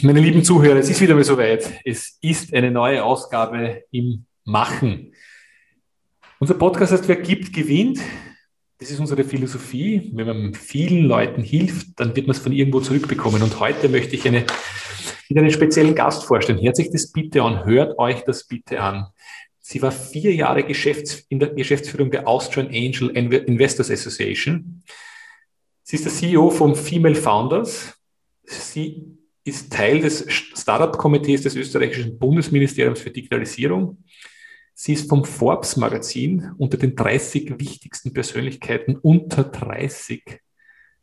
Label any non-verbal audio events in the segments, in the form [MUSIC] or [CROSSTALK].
Meine lieben Zuhörer, es ist wieder mal soweit. Es ist eine neue Ausgabe im Machen. Unser Podcast heißt, wer gibt, gewinnt. Das ist unsere Philosophie. Wenn man vielen Leuten hilft, dann wird man es von irgendwo zurückbekommen. Und heute möchte ich eine, wieder einen speziellen Gast vorstellen. Hört sich das bitte an, hört euch das bitte an. Sie war vier Jahre Geschäfts in der Geschäftsführung der Austrian Angel Investors Association. Sie ist der CEO von Female Founders. Sie ist Teil des Startup-Komitees des österreichischen Bundesministeriums für Digitalisierung. Sie ist vom Forbes Magazin unter den 30 wichtigsten Persönlichkeiten unter 30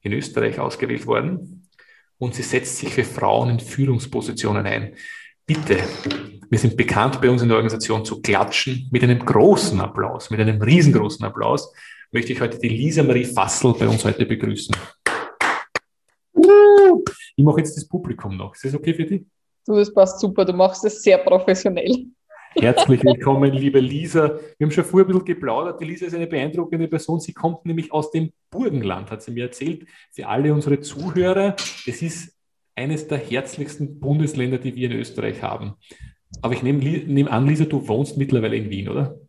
in Österreich ausgewählt worden. Und sie setzt sich für Frauen in Führungspositionen ein. Bitte, wir sind bekannt bei uns in der Organisation zu klatschen mit einem großen Applaus, mit einem riesengroßen Applaus, möchte ich heute die Lisa Marie Fassel bei uns heute begrüßen. Ich mache jetzt das Publikum noch. Ist das okay für dich? Du, das passt super. Du machst es sehr professionell. Herzlich [LAUGHS] willkommen, liebe Lisa. Wir haben schon vorher ein bisschen geplaudert. Die Lisa ist eine beeindruckende Person. Sie kommt nämlich aus dem Burgenland, hat sie mir erzählt. Für alle unsere Zuhörer, es ist eines der herzlichsten Bundesländer, die wir in Österreich haben. Aber ich nehme, nehme an, Lisa, du wohnst mittlerweile in Wien, oder?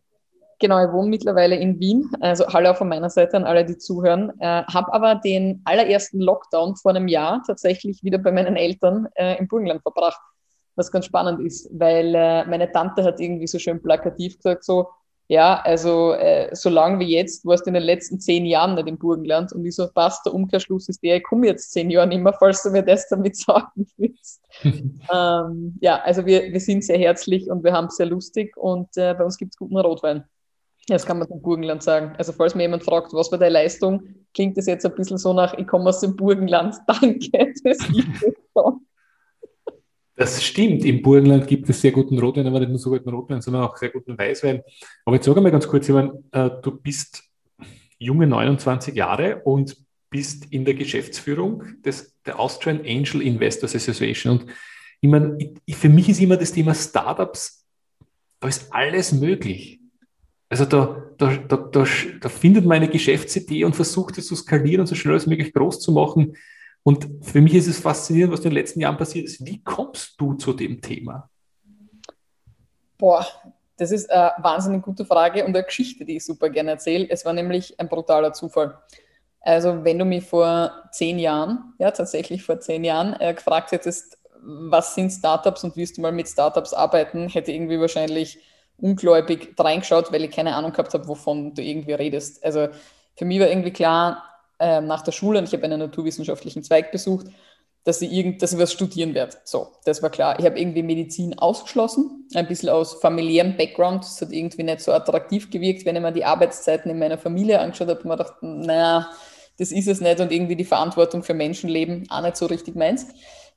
Genau, ich wohne mittlerweile in Wien. Also hallo von meiner Seite an alle, die zuhören. Äh, habe aber den allerersten Lockdown vor einem Jahr tatsächlich wieder bei meinen Eltern äh, im Burgenland verbracht. Was ganz spannend ist, weil äh, meine Tante hat irgendwie so schön plakativ gesagt, so, ja, also äh, so lange wie jetzt warst du in den letzten zehn Jahren nicht im Burgenland. Und ich so, passt, der Umkehrschluss ist der, ich komme jetzt zehn Jahre nicht mehr, falls du mir das damit sagen willst. [LAUGHS] ähm, ja, also wir, wir sind sehr herzlich und wir haben es sehr lustig und äh, bei uns gibt es guten Rotwein. Das kann man zum Burgenland sagen. Also falls mir jemand fragt, was war deine Leistung, klingt das jetzt ein bisschen so nach, ich komme aus dem Burgenland. [LAUGHS] Danke, das Das stimmt. Im Burgenland gibt es sehr guten Rotwein, aber nicht nur so guten Rotwein, sondern auch sehr guten Weißwein. Aber jetzt sag mal ganz kurz, ich meine, äh, du bist junge 29 Jahre und bist in der Geschäftsführung des, der Austrian Angel Investors Association. Und ich meine, ich, für mich ist immer das Thema Startups, da ist alles möglich. Also da, da, da, da, da findet man eine Geschäftsidee und versucht es zu skalieren und so schnell als möglich groß zu machen. Und für mich ist es faszinierend, was in den letzten Jahren passiert ist. Wie kommst du zu dem Thema? Boah, das ist eine wahnsinnig gute Frage und eine Geschichte, die ich super gerne erzähle. Es war nämlich ein brutaler Zufall. Also wenn du mich vor zehn Jahren, ja tatsächlich vor zehn Jahren, äh, gefragt hättest, was sind Startups und wirst du mal mit Startups arbeiten, hätte irgendwie wahrscheinlich ungläubig reingeschaut, weil ich keine Ahnung gehabt habe, wovon du irgendwie redest. Also für mich war irgendwie klar, äh, nach der Schule, und ich habe einen naturwissenschaftlichen Zweig besucht, dass ich, irgend, dass ich was studieren werde. So, das war klar. Ich habe irgendwie Medizin ausgeschlossen, ein bisschen aus familiärem Background. Das hat irgendwie nicht so attraktiv gewirkt, wenn ich mir die Arbeitszeiten in meiner Familie angeschaut habe, und mir gedacht, naja, das ist es nicht und irgendwie die Verantwortung für Menschenleben auch nicht so richtig meins.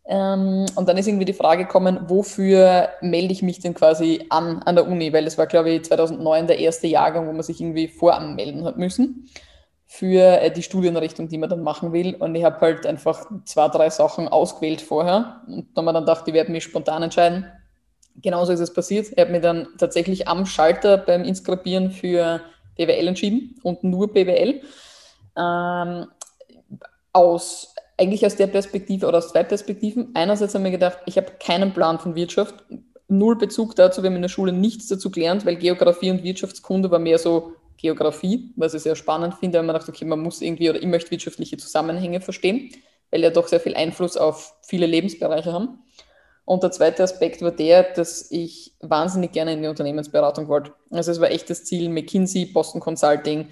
Ähm, und dann ist irgendwie die Frage gekommen, wofür melde ich mich denn quasi an an der Uni? Weil das war, glaube ich, 2009 der erste Jahrgang, wo man sich irgendwie voranmelden hat müssen für äh, die Studienrichtung, die man dann machen will. Und ich habe halt einfach zwei, drei Sachen ausgewählt vorher und habe mir dann gedacht, ich werde mich spontan entscheiden. Genauso ist es passiert. Ich habe mich dann tatsächlich am Schalter beim Inskribieren für BWL entschieden und nur BWL. Ähm, aus eigentlich aus der Perspektive oder aus zwei Perspektiven. Einerseits haben wir gedacht, ich habe keinen Plan von Wirtschaft, null Bezug dazu, wir haben in der Schule nichts dazu gelernt, weil Geografie und Wirtschaftskunde war mehr so Geografie, was ich sehr spannend finde, weil man dachte, okay, man muss irgendwie oder ich möchte wirtschaftliche Zusammenhänge verstehen, weil ja doch sehr viel Einfluss auf viele Lebensbereiche haben. Und der zweite Aspekt war der, dass ich wahnsinnig gerne in die Unternehmensberatung wollte. Also es war echt das Ziel, McKinsey, Boston Consulting,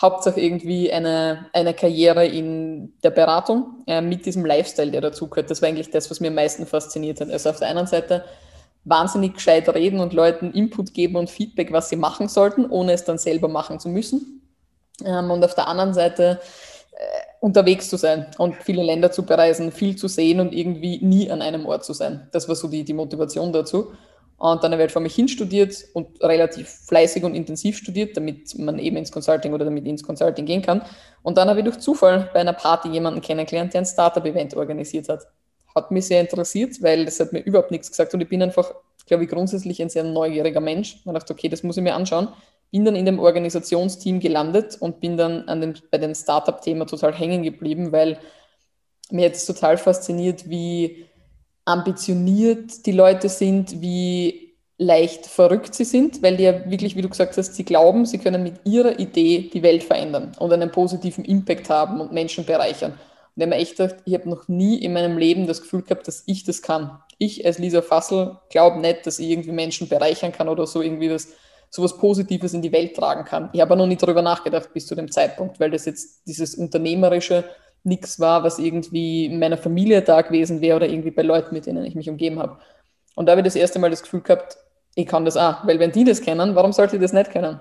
Hauptsache irgendwie eine, eine Karriere in der Beratung äh, mit diesem Lifestyle, der dazugehört. Das war eigentlich das, was mir am meisten fasziniert hat. Also auf der einen Seite wahnsinnig gescheit reden und Leuten Input geben und Feedback, was sie machen sollten, ohne es dann selber machen zu müssen. Ähm, und auf der anderen Seite äh, unterwegs zu sein und viele Länder zu bereisen, viel zu sehen und irgendwie nie an einem Ort zu sein. Das war so die, die Motivation dazu. Und dann habe ich halt vor mich hin studiert und relativ fleißig und intensiv studiert, damit man eben ins Consulting oder damit ins Consulting gehen kann. Und dann habe ich durch Zufall bei einer Party jemanden kennengelernt, der ein Startup-Event organisiert hat. Hat mich sehr interessiert, weil das hat mir überhaupt nichts gesagt und ich bin einfach, glaube ich, grundsätzlich ein sehr neugieriger Mensch. Und dachte, okay, das muss ich mir anschauen. Bin dann in dem Organisationsteam gelandet und bin dann an dem, bei dem Startup-Thema total hängen geblieben, weil mir jetzt total fasziniert, wie ambitioniert die Leute sind, wie leicht verrückt sie sind, weil die ja wirklich, wie du gesagt hast, sie glauben, sie können mit ihrer Idee die Welt verändern und einen positiven Impact haben und Menschen bereichern. Und ich habe mir echt gedacht, ich habe noch nie in meinem Leben das Gefühl gehabt, dass ich das kann. Ich als Lisa Fassel glaube nicht, dass ich irgendwie Menschen bereichern kann oder so irgendwie das, so was Positives in die Welt tragen kann. Ich habe noch nie darüber nachgedacht bis zu dem Zeitpunkt, weil das jetzt dieses unternehmerische nichts war, was irgendwie in meiner Familie da gewesen wäre oder irgendwie bei Leuten, mit denen ich mich umgeben habe. Und da habe ich das erste Mal das Gefühl gehabt, ich kann das auch, weil wenn die das kennen, warum sollte ich das nicht kennen?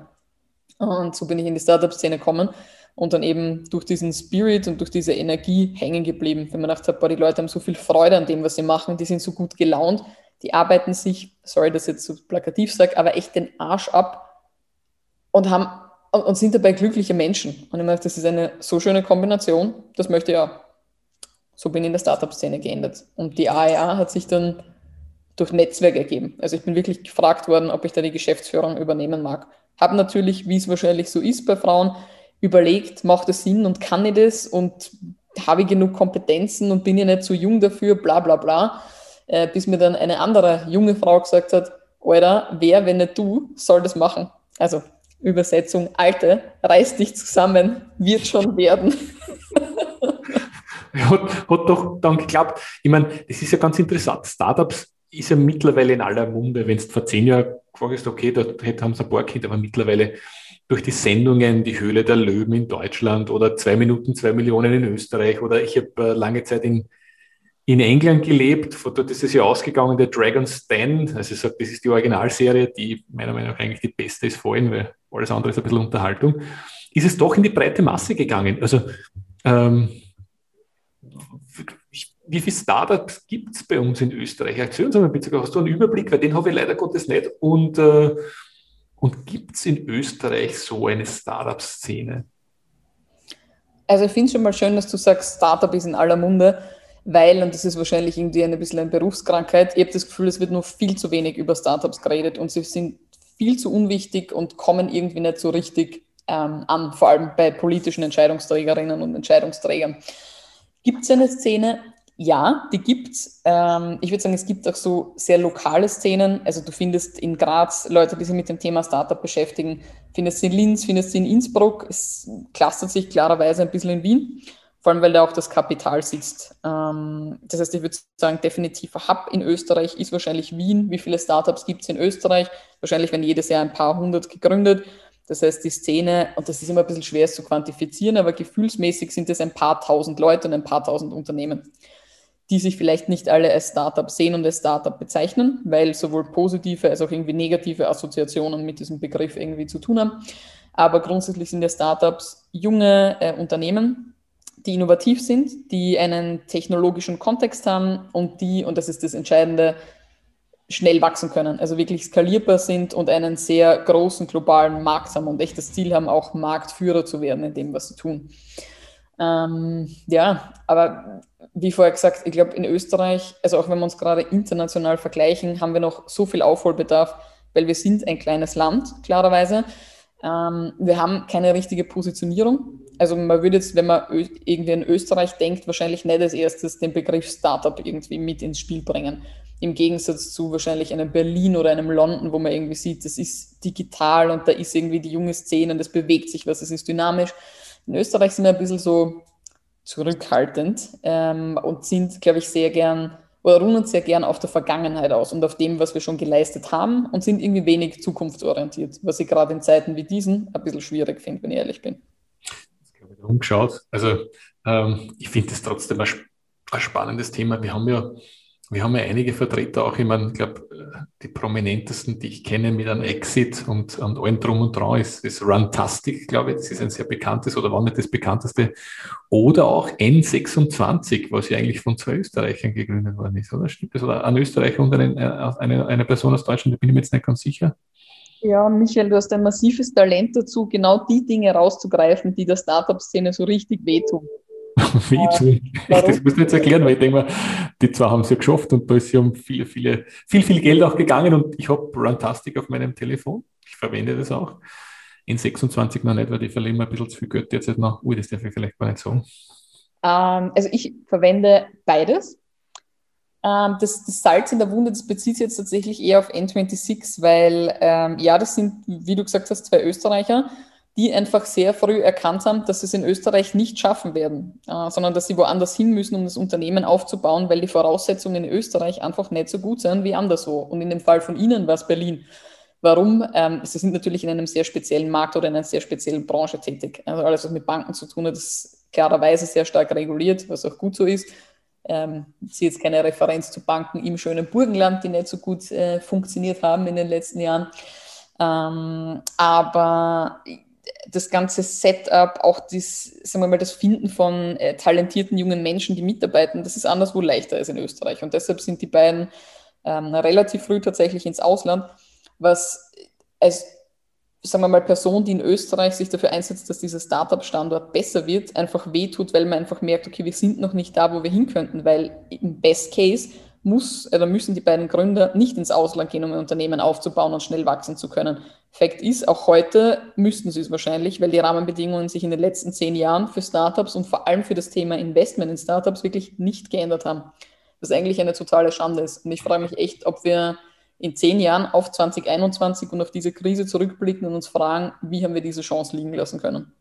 Und so bin ich in die Startup-Szene gekommen und dann eben durch diesen Spirit und durch diese Energie hängen geblieben, wenn man gedacht hat, boah, die Leute haben so viel Freude an dem, was sie machen, die sind so gut gelaunt, die arbeiten sich, sorry, dass ich jetzt so plakativ sage, aber echt den Arsch ab und haben und sind dabei glückliche Menschen. Und ich meine, das ist eine so schöne Kombination, das möchte ich auch. So bin ich in der Startup-Szene geendet. Und die AEA hat sich dann durch Netzwerk ergeben. Also ich bin wirklich gefragt worden, ob ich da die Geschäftsführung übernehmen mag. Habe natürlich, wie es wahrscheinlich so ist bei Frauen, überlegt, macht es Sinn und kann ich das und habe ich genug Kompetenzen und bin ich nicht zu jung dafür, bla bla bla. Äh, bis mir dann eine andere junge Frau gesagt hat, Alter, wer, wenn nicht du, soll das machen? Also Übersetzung, Alte, reiß dich zusammen, wird schon werden. [LAUGHS] hat, hat doch dann geklappt. Ich meine, das ist ja ganz interessant. Startups ist ja mittlerweile in aller Munde. Wenn es vor zehn Jahren gefragt okay, da haben sie ein paar Kinder, aber mittlerweile durch die Sendungen Die Höhle der Löwen in Deutschland oder zwei Minuten, zwei Millionen in Österreich oder ich habe äh, lange Zeit in in England gelebt. Von dort ist es ja ausgegangen, der Dragon's Den. Also ich sage, das ist die Originalserie, die meiner Meinung nach eigentlich die beste ist vorhin, weil alles andere ist ein bisschen Unterhaltung. Ist es doch in die breite Masse gegangen. Also ähm, wie viele Startups gibt es bei uns in Österreich? Erzähl uns mal bitte, hast du einen Überblick, weil den habe ich leider Gottes nicht. Und, äh, und gibt es in Österreich so eine Startup-Szene? Also ich finde es schon mal schön, dass du sagst, Startup ist in aller Munde weil, und das ist wahrscheinlich irgendwie ein bisschen eine Berufskrankheit, ich habe das Gefühl, es wird nur viel zu wenig über Startups geredet und sie sind viel zu unwichtig und kommen irgendwie nicht so richtig ähm, an, vor allem bei politischen Entscheidungsträgerinnen und Entscheidungsträgern. Gibt es eine Szene? Ja, die gibt es. Ähm, ich würde sagen, es gibt auch so sehr lokale Szenen. Also du findest in Graz Leute, die sich mit dem Thema Startup beschäftigen, findest sie in Linz, findest sie in Innsbruck. Es clustert sich klarerweise ein bisschen in Wien vor allem weil da auch das Kapital sitzt. Ähm, das heißt, ich würde sagen, definitiv Hub in Österreich ist wahrscheinlich Wien. Wie viele Startups gibt es in Österreich? Wahrscheinlich werden jedes Jahr ein paar hundert gegründet. Das heißt, die Szene, und das ist immer ein bisschen schwer zu quantifizieren, aber gefühlsmäßig sind es ein paar tausend Leute und ein paar tausend Unternehmen, die sich vielleicht nicht alle als Startup sehen und als Startup bezeichnen, weil sowohl positive als auch irgendwie negative Assoziationen mit diesem Begriff irgendwie zu tun haben. Aber grundsätzlich sind ja Startups junge äh, Unternehmen, die innovativ sind, die einen technologischen Kontext haben und die, und das ist das Entscheidende, schnell wachsen können, also wirklich skalierbar sind und einen sehr großen globalen Markt haben und echt das Ziel haben, auch Marktführer zu werden in dem, was sie tun. Ähm, ja, aber wie vorher gesagt, ich glaube, in Österreich, also auch wenn wir uns gerade international vergleichen, haben wir noch so viel Aufholbedarf, weil wir sind ein kleines Land, klarerweise. Ähm, wir haben keine richtige Positionierung. Also man würde jetzt, wenn man irgendwie in Österreich denkt, wahrscheinlich nicht als erstes den Begriff Startup irgendwie mit ins Spiel bringen. Im Gegensatz zu wahrscheinlich einem Berlin oder einem London, wo man irgendwie sieht, das ist digital und da ist irgendwie die junge Szene und das bewegt sich was, es ist dynamisch. In Österreich sind wir ein bisschen so zurückhaltend ähm, und sind, glaube ich, sehr gern oder ruhen uns sehr gern auf der Vergangenheit aus und auf dem, was wir schon geleistet haben und sind irgendwie wenig zukunftsorientiert, was ich gerade in Zeiten wie diesen ein bisschen schwierig finde, wenn ich ehrlich bin umgeschaut. Also ähm, ich finde das trotzdem ein, ein, spannendes Thema. Wir haben ja wir haben ja einige Vertreter auch, ich meine, ich glaube, die prominentesten, die ich kenne mit einem Exit und, und allem drum und dran, ist, ist Runtastic, glaube ich. Das ist ein sehr bekanntes oder war nicht das bekannteste. Oder auch N26, was ja eigentlich von zwei Österreichern gegründet worden ist, oder? Stimmt das? Oder ein Österreicher und eine, eine, eine Person aus Deutschland, da bin ich mir jetzt nicht ganz sicher. Ja, Michael, du hast ein massives Talent dazu, genau die Dinge rauszugreifen, die der Startup-Szene so richtig wehtun. [LAUGHS] wehtun. Ja, das muss ich jetzt erklären, weil ich denke mal, die zwei haben es ja geschafft und da ist ja um viele, viele, viel, viel Geld auch gegangen und ich habe Runtastic auf meinem Telefon. Ich verwende das auch. In 26 noch nicht, weil ich verliere mir ein bisschen zu viel Geld jetzt noch. Ui, das darf ich vielleicht gar nicht sagen. Ähm, also ich verwende beides. Ähm, das, das, Salz in der Wunde, das bezieht sich jetzt tatsächlich eher auf N26, weil ähm, ja, das sind, wie du gesagt hast, zwei Österreicher, die einfach sehr früh erkannt haben, dass sie es in Österreich nicht schaffen werden, äh, sondern dass sie woanders hin müssen, um das Unternehmen aufzubauen, weil die Voraussetzungen in Österreich einfach nicht so gut sind wie anderswo. Und in dem Fall von Ihnen war es Berlin. Warum? Ähm, sie sind natürlich in einem sehr speziellen Markt oder in einer sehr speziellen Branche tätig. Also alles, was mit Banken zu tun hat, ist klarerweise sehr stark reguliert, was auch gut so ist. Ähm, sehe jetzt keine Referenz zu Banken im schönen Burgenland, die nicht so gut äh, funktioniert haben in den letzten Jahren. Ähm, aber das ganze Setup, auch das, sagen wir mal, das Finden von äh, talentierten jungen Menschen, die mitarbeiten, das ist anderswo leichter als in Österreich. Und deshalb sind die beiden ähm, relativ früh tatsächlich ins Ausland, was als sagen wir mal, Person, die in Österreich sich dafür einsetzt, dass dieser Startup-Standort besser wird, einfach wehtut, weil man einfach merkt, okay, wir sind noch nicht da, wo wir hin könnten, weil im Best Case muss oder müssen die beiden Gründer nicht ins Ausland gehen, um ein Unternehmen aufzubauen und schnell wachsen zu können. Fakt ist, auch heute müssten sie es wahrscheinlich, weil die Rahmenbedingungen sich in den letzten zehn Jahren für Startups und vor allem für das Thema Investment in Startups wirklich nicht geändert haben. Was eigentlich eine totale Schande ist. Und ich frage mich echt, ob wir in zehn Jahren auf 2021 und auf diese Krise zurückblicken und uns fragen, wie haben wir diese Chance liegen lassen können?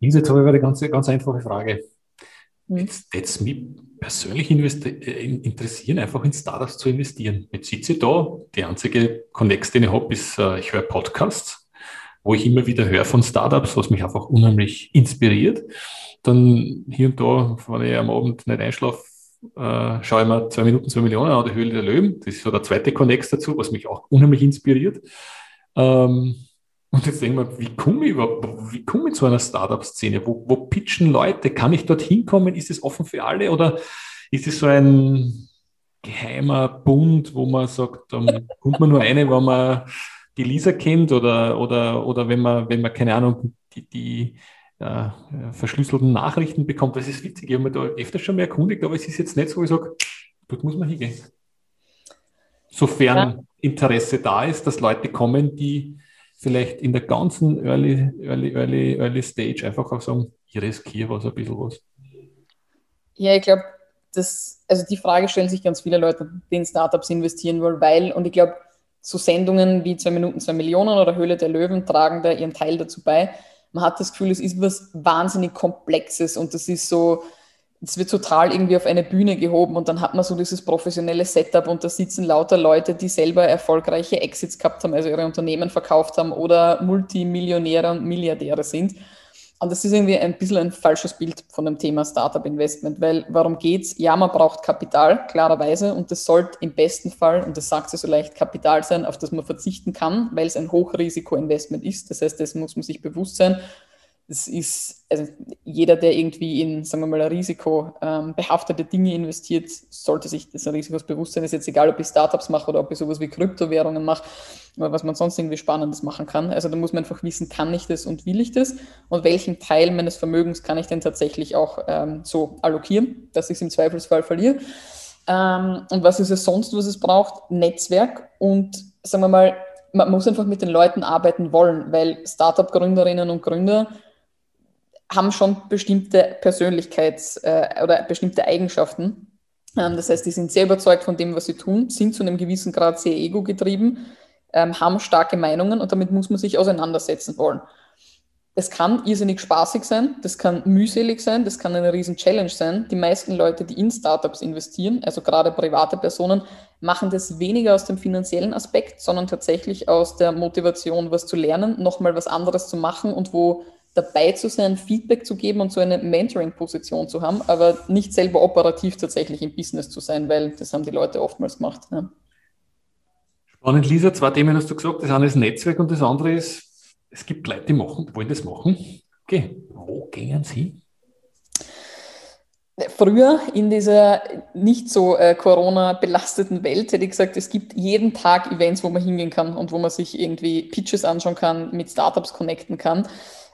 Jetzt habe ich eine ganz, ganz einfache Frage. Hm. Jetzt, jetzt mich persönlich äh, interessieren, einfach in Startups zu investieren. Jetzt sitze ich da, die einzige Connex, den ich habe, ist, äh, ich höre Podcasts, wo ich immer wieder höre von Startups, was mich einfach unheimlich inspiriert. Dann hier und da, wenn ich am Abend nicht einschlafe, äh, schaue ich mir zwei Minuten, zwei Millionen an, die Höhle der Löwen. Das ist so der zweite Connex dazu, was mich auch unheimlich inspiriert. Ähm, und jetzt denken wir, wie komme ich überhaupt, wie komme ich zu einer Startup-Szene? Wo, wo pitchen Leute? Kann ich dort hinkommen? Ist es offen für alle oder ist es so ein geheimer Bund, wo man sagt, dann kommt man nur eine, wenn man die Lisa kennt oder, oder, oder wenn man, wenn man, keine Ahnung, die, die äh, verschlüsselten Nachrichten bekommt. Das ist witzig. Ich habe mich da öfter schon mehr erkundigt, aber es ist jetzt nicht so, ich sage, dort muss man hingehen. Sofern ja. Interesse da ist, dass Leute kommen, die vielleicht in der ganzen Early, Early, Early, Early Stage einfach auch sagen, ich riskiere was, ein bisschen was. Ja, ich glaube, das, also die Frage stellen sich ganz viele Leute, die in Startups investieren wollen, weil, und ich glaube, so Sendungen wie zwei Minuten, zwei Millionen oder Höhle der Löwen tragen da ihren Teil dazu bei. Man hat das Gefühl, es ist was wahnsinnig Komplexes und das ist so, es wird total irgendwie auf eine Bühne gehoben und dann hat man so dieses professionelle Setup und da sitzen lauter Leute, die selber erfolgreiche Exits gehabt haben, also ihre Unternehmen verkauft haben oder Multimillionäre und Milliardäre sind. Und das ist irgendwie ein bisschen ein falsches Bild von dem Thema Startup Investment, weil warum geht's? Ja, man braucht Kapital, klarerweise, und das sollte im besten Fall, und das sagt sie so leicht, Kapital sein, auf das man verzichten kann, weil es ein Hochrisiko-Investment ist. Das heißt, das muss man sich bewusst sein es ist, also jeder, der irgendwie in, sagen wir mal, risikobehaftete ähm, Dinge investiert, sollte sich des Risikos bewusst sein. Es ist jetzt egal, ob ich Startups mache oder ob ich sowas wie Kryptowährungen mache, oder was man sonst irgendwie Spannendes machen kann. Also da muss man einfach wissen, kann ich das und will ich das? Und welchen Teil meines Vermögens kann ich denn tatsächlich auch ähm, so allokieren, dass ich es im Zweifelsfall verliere? Ähm, und was ist es sonst, was es braucht? Netzwerk und, sagen wir mal, man muss einfach mit den Leuten arbeiten wollen, weil Startup-Gründerinnen und Gründer haben schon bestimmte Persönlichkeits- äh, oder bestimmte Eigenschaften. Ähm, das heißt, die sind sehr überzeugt von dem, was sie tun, sind zu einem gewissen Grad sehr ego-getrieben, ähm, haben starke Meinungen und damit muss man sich auseinandersetzen wollen. Es kann irrsinnig spaßig sein, das kann mühselig sein, das kann eine riesen Challenge sein. Die meisten Leute, die in Startups investieren, also gerade private Personen, machen das weniger aus dem finanziellen Aspekt, sondern tatsächlich aus der Motivation, was zu lernen, nochmal was anderes zu machen und wo dabei zu sein, Feedback zu geben und so eine Mentoring-Position zu haben, aber nicht selber operativ tatsächlich im Business zu sein, weil das haben die Leute oftmals gemacht. Ja. Spannend, Lisa, zwei Themen hast du gesagt. Das eine ist Netzwerk und das andere ist, es gibt Leute, die machen, wollen das machen. Okay, wo gehen sie? Früher in dieser nicht so äh, Corona-belasteten Welt hätte ich gesagt, es gibt jeden Tag Events, wo man hingehen kann und wo man sich irgendwie Pitches anschauen kann, mit Startups connecten kann.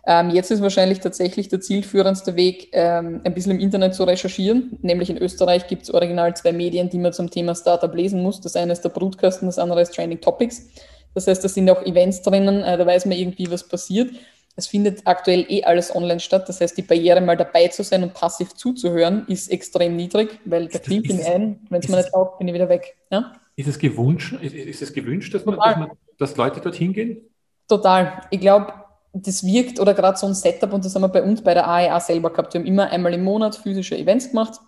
Ähm, jetzt ist wahrscheinlich tatsächlich der zielführendste Weg, ähm, ein bisschen im Internet zu recherchieren. Nämlich in Österreich gibt es original zwei Medien, die man zum Thema Startup lesen muss. Das eine ist der Brutkasten, das andere ist Training Topics. Das heißt, da sind auch Events drinnen, äh, da weiß man irgendwie, was passiert. Es findet aktuell eh alles online statt. Das heißt, die Barriere, mal dabei zu sein und passiv zuzuhören, ist extrem niedrig, weil da klingt ihn ein, wenn es mir nicht taugt, bin ich wieder weg. Ja? Ist es gewünscht, ist, ist es gewünscht dass, man, dass, man, dass Leute dorthin gehen? Total. Ich glaube, das wirkt oder gerade so ein Setup, und das haben wir bei uns bei der AEA selber gehabt. Wir haben immer einmal im Monat physische Events gemacht,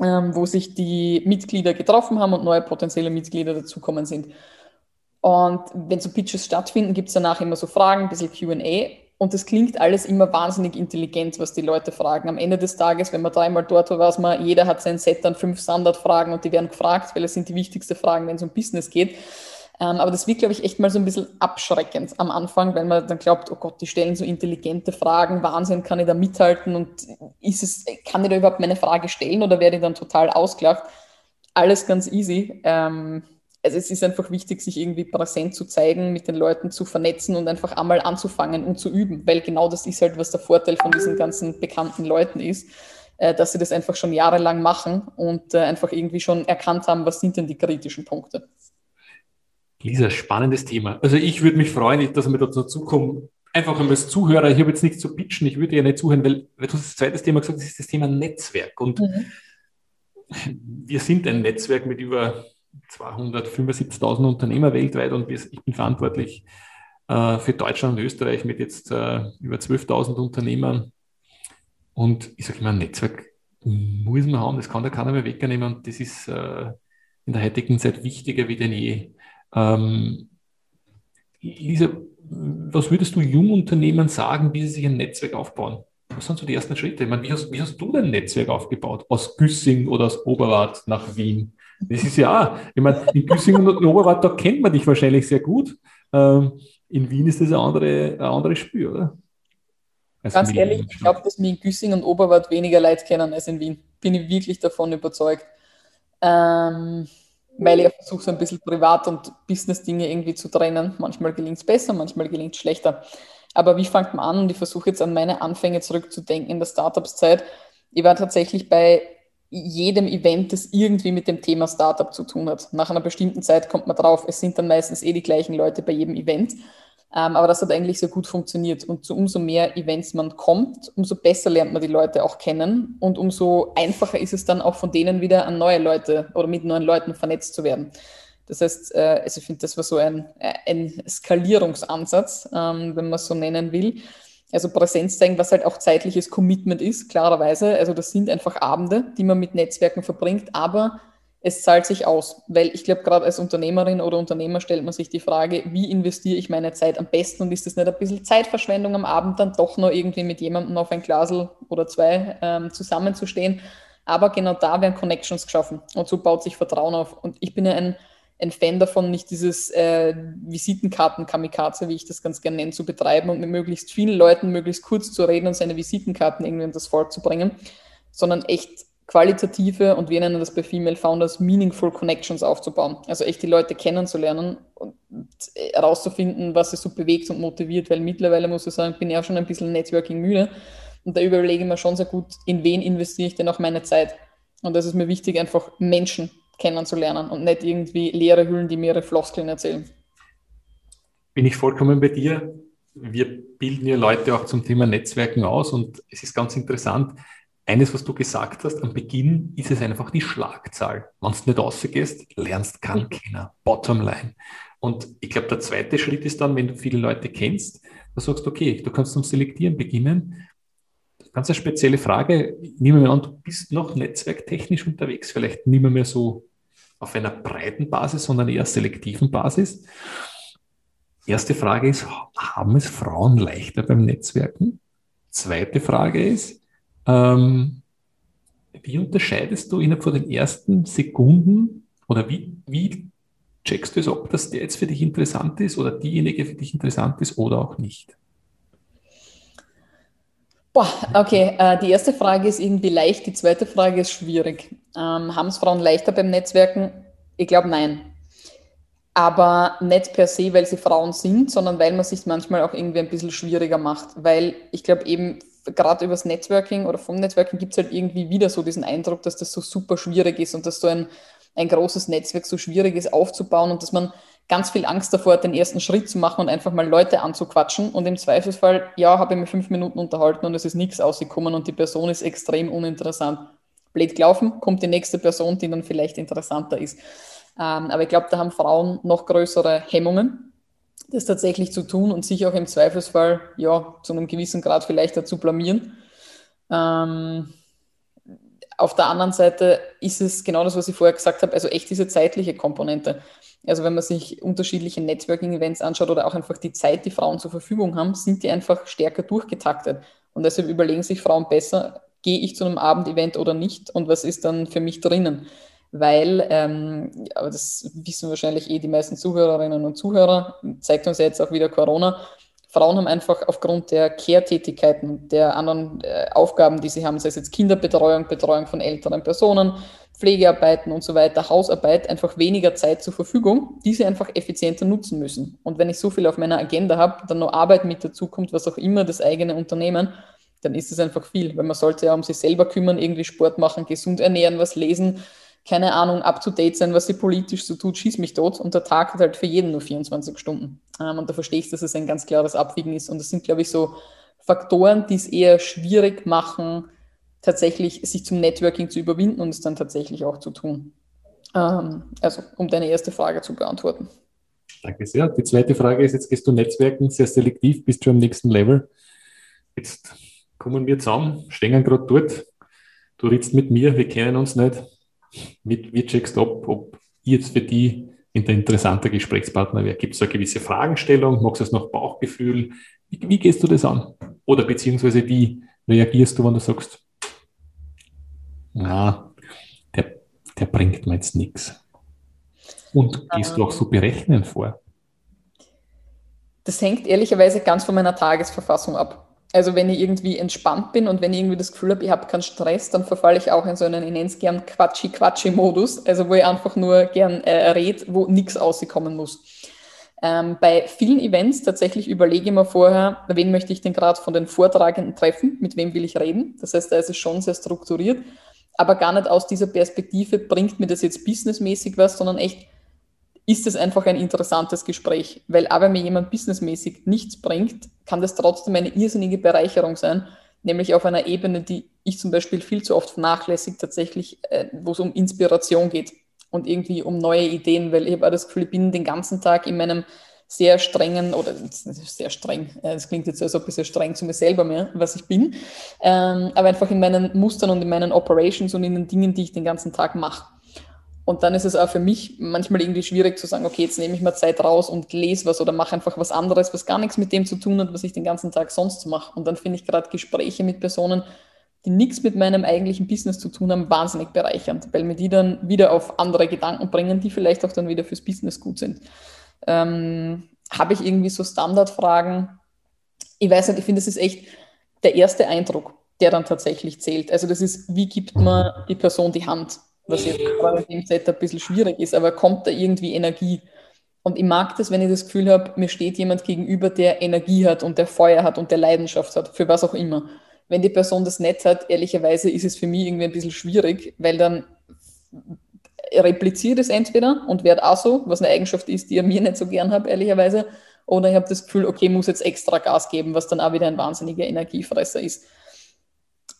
ähm, wo sich die Mitglieder getroffen haben und neue potenzielle Mitglieder dazukommen sind. Und wenn so Pitches stattfinden, gibt es danach immer so Fragen, ein bisschen QA. Und das klingt alles immer wahnsinnig intelligent, was die Leute fragen. Am Ende des Tages, wenn man dreimal dort war, weiß man, jeder hat sein Set an fünf Standardfragen und die werden gefragt, weil es sind die wichtigsten Fragen, wenn es um Business geht. Ähm, aber das wird, glaube ich, echt mal so ein bisschen abschreckend am Anfang, weil man dann glaubt, oh Gott, die stellen so intelligente Fragen, Wahnsinn, kann ich da mithalten und ist es, kann ich da überhaupt meine Frage stellen oder werde ich dann total ausgelacht? Alles ganz easy. Ähm, also es ist einfach wichtig, sich irgendwie präsent zu zeigen, mit den Leuten zu vernetzen und einfach einmal anzufangen und zu üben, weil genau das ist halt, was der Vorteil von diesen ganzen bekannten Leuten ist, äh, dass sie das einfach schon jahrelang machen und äh, einfach irgendwie schon erkannt haben, was sind denn die kritischen Punkte. Lisa, spannendes Thema. Also ich würde mich freuen, dass wir dazu kommen, einfach einmal als Zuhörer, ich habe jetzt nichts zu pitchen, ich würde ja nicht zuhören, weil, weil du hast das zweite Thema gesagt, das ist das Thema Netzwerk. Und mhm. wir sind ein Netzwerk mit über 275.000 Unternehmer weltweit und ich bin verantwortlich äh, für Deutschland und Österreich mit jetzt äh, über 12.000 Unternehmern. Und ich sage immer, ein Netzwerk muss man haben, das kann da keiner mehr wegnehmen und das ist äh, in der heutigen Zeit wichtiger wie denn je. Ähm, Lisa, was würdest du Jungunternehmen sagen, wie sie sich ein Netzwerk aufbauen? Was sind so die ersten Schritte? Ich meine, wie hast, wie hast du dein Netzwerk aufgebaut? Aus Güssing oder aus Oberwart nach Wien? Das ist ja auch, ich meine, in Güssing und Oberwart, da kennt man dich wahrscheinlich sehr gut. Ähm, in Wien ist das ein, andere, ein anderes Spiel, oder? Als Ganz ehrlich, ich glaube, dass wir in Güssing und Oberwart weniger Leute kennen als in Wien. Bin ich wirklich davon überzeugt. Ähm, weil ich versuche, so ein bisschen Privat- und Business-Dinge irgendwie zu trennen. Manchmal gelingt es besser, manchmal gelingt es schlechter. Aber wie fängt man an? Und ich versuche jetzt an meine Anfänge zurückzudenken in der Startups-Zeit. Ich war tatsächlich bei jedem Event, das irgendwie mit dem Thema Startup zu tun hat. Nach einer bestimmten Zeit kommt man drauf, es sind dann meistens eh die gleichen Leute bei jedem Event. Ähm, aber das hat eigentlich sehr gut funktioniert. Und so umso mehr Events man kommt, umso besser lernt man die Leute auch kennen und umso einfacher ist es dann auch von denen wieder an neue Leute oder mit neuen Leuten vernetzt zu werden. Das heißt, äh, also ich finde, das war so ein, ein Skalierungsansatz, ähm, wenn man es so nennen will. Also Präsenz zeigen, was halt auch zeitliches Commitment ist, klarerweise. Also das sind einfach Abende, die man mit Netzwerken verbringt, aber es zahlt sich aus, weil ich glaube, gerade als Unternehmerin oder Unternehmer stellt man sich die Frage, wie investiere ich meine Zeit am besten und ist das nicht ein bisschen Zeitverschwendung am Abend dann doch noch irgendwie mit jemandem auf ein Glasel oder zwei ähm, zusammenzustehen. Aber genau da werden Connections geschaffen und so baut sich Vertrauen auf. Und ich bin ja ein ein Fan davon, nicht dieses äh, Visitenkarten-Kamikaze, wie ich das ganz gerne nenne, zu betreiben und mit möglichst vielen Leuten möglichst kurz zu reden und seine Visitenkarten irgendwie in das Volk zu bringen, sondern echt qualitative und wir nennen das bei Female Founders Meaningful Connections aufzubauen. Also echt die Leute kennenzulernen und herauszufinden, was sie so bewegt und motiviert, weil mittlerweile muss ich sagen, bin ja schon ein bisschen Networking müde und da überlege ich mir schon sehr gut, in wen investiere ich denn auch meine Zeit. Und das ist mir wichtig, einfach Menschen kennenzulernen und nicht irgendwie leere Hüllen, die mehrere Floskeln erzählen. Bin ich vollkommen bei dir. Wir bilden ja Leute auch zum Thema Netzwerken aus und es ist ganz interessant. Eines, was du gesagt hast, am Beginn ist es einfach die Schlagzahl. Wenn du nicht rausgehst, lernst kein mhm. keiner. Bottomline. Und ich glaube, der zweite Schritt ist dann, wenn du viele Leute kennst, da sagst du, okay, du kannst zum Selektieren beginnen ganz eine spezielle Frage. Nehmen wir an, du bist noch netzwerktechnisch unterwegs, vielleicht nicht mehr so auf einer breiten Basis, sondern eher selektiven Basis. Erste Frage ist, haben es Frauen leichter beim Netzwerken? zweite Frage ist, ähm, wie unterscheidest du innerhalb von den ersten Sekunden oder wie, wie checkst du es, ob das jetzt für dich interessant ist oder diejenige für dich interessant ist oder auch nicht? Boah, okay. Äh, die erste Frage ist irgendwie leicht, die zweite Frage ist schwierig. Ähm, Haben es Frauen leichter beim Netzwerken? Ich glaube nein. Aber nicht per se, weil sie Frauen sind, sondern weil man sich manchmal auch irgendwie ein bisschen schwieriger macht. Weil ich glaube eben, gerade übers Networking oder vom Networking gibt es halt irgendwie wieder so diesen Eindruck, dass das so super schwierig ist und dass so ein, ein großes Netzwerk so schwierig ist aufzubauen und dass man ganz viel Angst davor hat, den ersten Schritt zu machen und einfach mal Leute anzuquatschen. Und im Zweifelsfall, ja, habe ich mir fünf Minuten unterhalten und es ist nichts ausgekommen und die Person ist extrem uninteressant. Blöd gelaufen, kommt die nächste Person, die dann vielleicht interessanter ist. Ähm, aber ich glaube, da haben Frauen noch größere Hemmungen, das tatsächlich zu tun und sich auch im Zweifelsfall, ja, zu einem gewissen Grad vielleicht dazu blamieren. Ähm, auf der anderen Seite ist es genau das, was ich vorher gesagt habe, also echt diese zeitliche Komponente. Also wenn man sich unterschiedliche Networking-Events anschaut oder auch einfach die Zeit, die Frauen zur Verfügung haben, sind die einfach stärker durchgetaktet. Und deshalb überlegen sich Frauen besser, gehe ich zu einem Abendevent oder nicht und was ist dann für mich drinnen. Weil, ähm, aber das wissen wahrscheinlich eh die meisten Zuhörerinnen und Zuhörer, zeigt uns ja jetzt auch wieder Corona, Frauen haben einfach aufgrund der Care-Tätigkeiten, der anderen äh, Aufgaben, die sie haben, sei es jetzt Kinderbetreuung, Betreuung von älteren Personen, Pflegearbeiten und so weiter, Hausarbeit, einfach weniger Zeit zur Verfügung, die sie einfach effizienter nutzen müssen. Und wenn ich so viel auf meiner Agenda habe, dann noch Arbeit mit dazu kommt, was auch immer das eigene Unternehmen, dann ist es einfach viel, weil man sollte ja um sich selber kümmern, irgendwie Sport machen, gesund ernähren, was lesen, keine Ahnung, up to date sein, was sie politisch so tut, schieß mich tot. Und der Tag hat halt für jeden nur 24 Stunden. Ähm, und da verstehe ich, dass es ein ganz klares Abwiegen ist. Und das sind, glaube ich, so Faktoren, die es eher schwierig machen, tatsächlich sich zum Networking zu überwinden und es dann tatsächlich auch zu tun. Ähm, also, um deine erste Frage zu beantworten. Danke sehr. Die zweite Frage ist, jetzt gehst du Netzwerken sehr selektiv, bist du am nächsten Level. Jetzt kommen wir zusammen, stehen gerade dort. Du redest mit mir, wir kennen uns nicht wie, wie checkst du ab, ob ich jetzt für die ein interessanter Gesprächspartner wäre? Gibt es da eine gewisse Fragestellung? Magst du es nach Bauchgefühl? Wie, wie, gehst du das an? Oder beziehungsweise wie reagierst du, wenn du sagst, na, der, der bringt mir jetzt nichts? Und gehst du auch so berechnen vor? Das hängt ehrlicherweise ganz von meiner Tagesverfassung ab. Also wenn ich irgendwie entspannt bin und wenn ich irgendwie das Gefühl habe, ich habe keinen Stress, dann verfalle ich auch in so einen, ich nenne es gern Quatschi-Quatschi-Modus, also wo ich einfach nur gern äh, rede, wo nichts rauskommen muss. Ähm, bei vielen Events tatsächlich überlege ich mir vorher, wen möchte ich denn gerade von den Vortragenden treffen, mit wem will ich reden. Das heißt, da ist es schon sehr strukturiert, aber gar nicht aus dieser Perspektive, bringt mir das jetzt businessmäßig was, sondern echt, ist es einfach ein interessantes Gespräch. Weil wenn mir jemand businessmäßig nichts bringt, kann das trotzdem eine irrsinnige Bereicherung sein, nämlich auf einer Ebene, die ich zum Beispiel viel zu oft vernachlässigt, tatsächlich, äh, wo es um Inspiration geht und irgendwie um neue Ideen, weil ich habe das Gefühl, ich bin den ganzen Tag in meinem sehr strengen, oder sehr streng, äh, das klingt jetzt so ein bisschen streng zu mir selber mehr, was ich bin, ähm, aber einfach in meinen Mustern und in meinen Operations und in den Dingen, die ich den ganzen Tag mache. Und dann ist es auch für mich manchmal irgendwie schwierig zu sagen, okay, jetzt nehme ich mal Zeit raus und lese was oder mache einfach was anderes, was gar nichts mit dem zu tun hat, was ich den ganzen Tag sonst mache. Und dann finde ich gerade Gespräche mit Personen, die nichts mit meinem eigentlichen Business zu tun haben, wahnsinnig bereichernd, weil mir die dann wieder auf andere Gedanken bringen, die vielleicht auch dann wieder fürs Business gut sind. Ähm, Habe ich irgendwie so Standardfragen? Ich weiß nicht, ich finde, das ist echt der erste Eindruck, der dann tatsächlich zählt. Also das ist, wie gibt man die Person die Hand? Was jetzt gerade in dem Set ein bisschen schwierig ist, aber kommt da irgendwie Energie? Und ich mag das, wenn ich das Gefühl habe, mir steht jemand gegenüber, der Energie hat und der Feuer hat und der Leidenschaft hat, für was auch immer. Wenn die Person das nicht hat, ehrlicherweise ist es für mich irgendwie ein bisschen schwierig, weil dann repliziert es entweder und wird auch so, was eine Eigenschaft ist, die ich mir nicht so gern habe, ehrlicherweise, oder ich habe das Gefühl, okay, muss jetzt extra Gas geben, was dann auch wieder ein wahnsinniger Energiefresser ist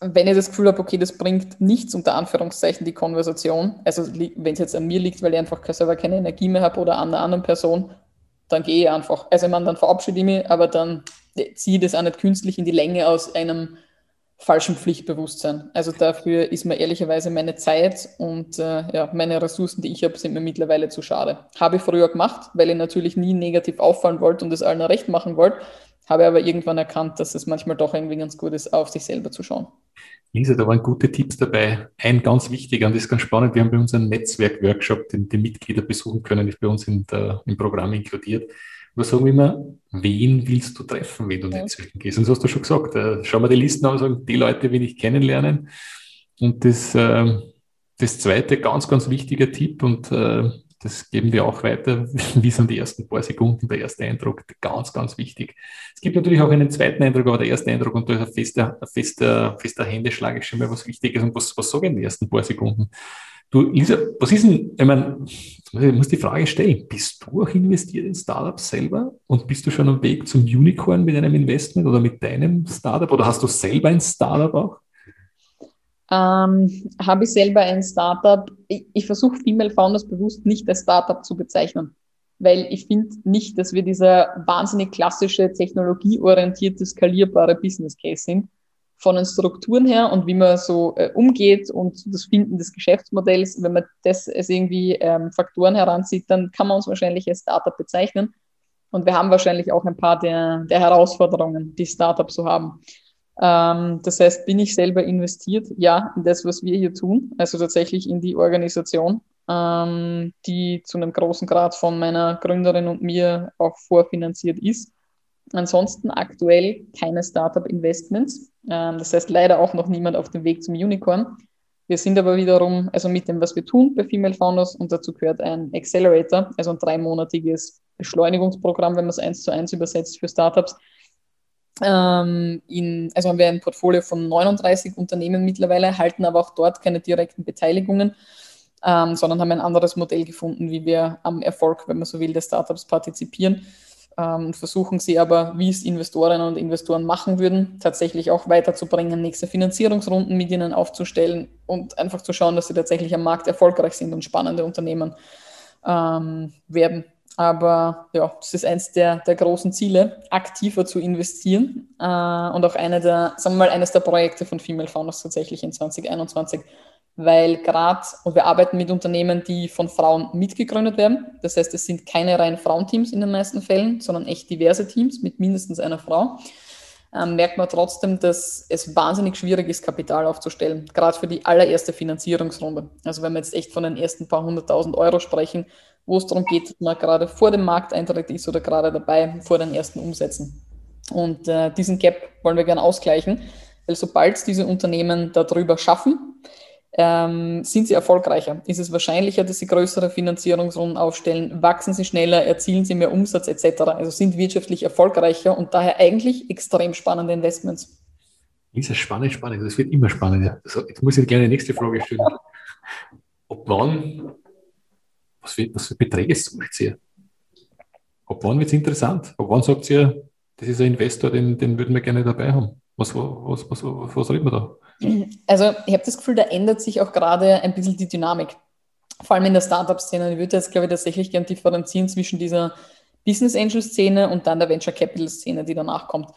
wenn ich das Gefühl habe, okay, das bringt nichts unter Anführungszeichen die Konversation, also wenn es jetzt an mir liegt, weil ich einfach selber keine Energie mehr habe oder an einer anderen Person, dann gehe ich einfach. Also ich meine, dann verabschiede ich mich, aber dann ziehe ich das auch nicht künstlich in die Länge aus einem falschen Pflichtbewusstsein. Also dafür ist mir ehrlicherweise meine Zeit und äh, ja, meine Ressourcen, die ich habe, sind mir mittlerweile zu schade. Habe ich früher gemacht, weil ich natürlich nie negativ auffallen wollte und es allen recht machen wollte. Habe aber irgendwann erkannt, dass es manchmal doch irgendwie ganz gut ist, auf sich selber zu schauen. Lisa, da waren gute Tipps dabei. Ein ganz wichtiger, und das ist ganz spannend, wir haben bei uns einen Netzwerk-Workshop, den die Mitglieder besuchen können, ist bei uns in der, im Programm inkludiert. Wir sagen immer, wen willst du treffen, wenn du ja. Netzwerken gehst? Und das hast du schon gesagt. Äh, schau mal die Listen an und sagen, die Leute will ich kennenlernen. Und das, äh, das zweite, ganz, ganz wichtiger Tipp, und äh, das geben wir auch weiter, [LAUGHS] wie sind die ersten paar Sekunden, der erste Eindruck, ganz, ganz wichtig. Es gibt natürlich auch einen zweiten Eindruck, aber der erste Eindruck, und ist ein fester, fester, fester Händeschlag ist schon mal was Wichtiges. Und was, was sage ich in den ersten paar Sekunden? Du, Lisa, was ist denn, ich meine, ich muss die Frage stellen, bist du auch investiert in Startups selber und bist du schon am Weg zum Unicorn mit einem Investment oder mit deinem Startup oder hast du selber ein Startup auch? Ähm, habe ich selber ein Startup. Ich, ich versuche Female Founders bewusst nicht als Startup zu bezeichnen, weil ich finde nicht, dass wir dieser wahnsinnig klassische, technologieorientierte, skalierbare Business Case sind, von den Strukturen her und wie man so äh, umgeht und das Finden des Geschäftsmodells, wenn man das als irgendwie ähm, Faktoren heranzieht, dann kann man uns wahrscheinlich als Startup bezeichnen. Und wir haben wahrscheinlich auch ein paar der, der Herausforderungen, die Startups so haben. Ähm, das heißt, bin ich selber investiert? Ja, in das, was wir hier tun, also tatsächlich in die Organisation, ähm, die zu einem großen Grad von meiner Gründerin und mir auch vorfinanziert ist. Ansonsten aktuell keine Startup-Investments. Ähm, das heißt leider auch noch niemand auf dem Weg zum Unicorn. Wir sind aber wiederum, also mit dem, was wir tun bei Female Founders, und dazu gehört ein Accelerator, also ein dreimonatiges Beschleunigungsprogramm, wenn man es eins zu eins übersetzt für Startups. Ähm, in, also haben wir ein Portfolio von 39 Unternehmen mittlerweile, halten aber auch dort keine direkten Beteiligungen, ähm, sondern haben ein anderes Modell gefunden, wie wir am Erfolg, wenn man so will, der Startups partizipieren ähm, versuchen sie aber, wie es Investorinnen und Investoren machen würden, tatsächlich auch weiterzubringen, nächste Finanzierungsrunden mit ihnen aufzustellen und einfach zu schauen, dass sie tatsächlich am Markt erfolgreich sind und spannende Unternehmen ähm, werden. Aber ja, das ist eines der, der großen Ziele, aktiver zu investieren äh, und auch eine der, sagen wir mal, eines der Projekte von Female Founders tatsächlich in 2021 weil gerade, und wir arbeiten mit Unternehmen, die von Frauen mitgegründet werden. Das heißt, es sind keine rein Frauenteams in den meisten Fällen, sondern echt diverse Teams mit mindestens einer Frau. Ähm, merkt man trotzdem, dass es wahnsinnig schwierig ist, Kapital aufzustellen, gerade für die allererste Finanzierungsrunde. Also wenn wir jetzt echt von den ersten paar hunderttausend Euro sprechen, wo es darum geht, dass man gerade vor dem Markteintritt ist oder gerade dabei, vor den ersten Umsätzen. Und äh, diesen Gap wollen wir gerne ausgleichen, weil sobald diese Unternehmen darüber schaffen, ähm, sind sie erfolgreicher? Ist es wahrscheinlicher, dass sie größere Finanzierungsrunden aufstellen? Wachsen sie schneller? Erzielen sie mehr Umsatz etc.? Also sind wirtschaftlich erfolgreicher und daher eigentlich extrem spannende Investments. Ist ja spannend, spannend. Das wird immer spannender. Also, jetzt muss ich gerne die nächste Frage stellen. Ob wann, was für, was für Beträge sucht ihr? Ab wann wird es interessant? Ab wann sagt ihr, das ist ein Investor, den, den würden wir gerne dabei haben? Was, was, was, was, was reden wir da? Also ich habe das Gefühl, da ändert sich auch gerade ein bisschen die Dynamik. Vor allem in der Startup-Szene. Ich würde jetzt, glaube ich, tatsächlich gerne differenzieren zwischen dieser Business Angel-Szene und dann der Venture Capital-Szene, die danach kommt.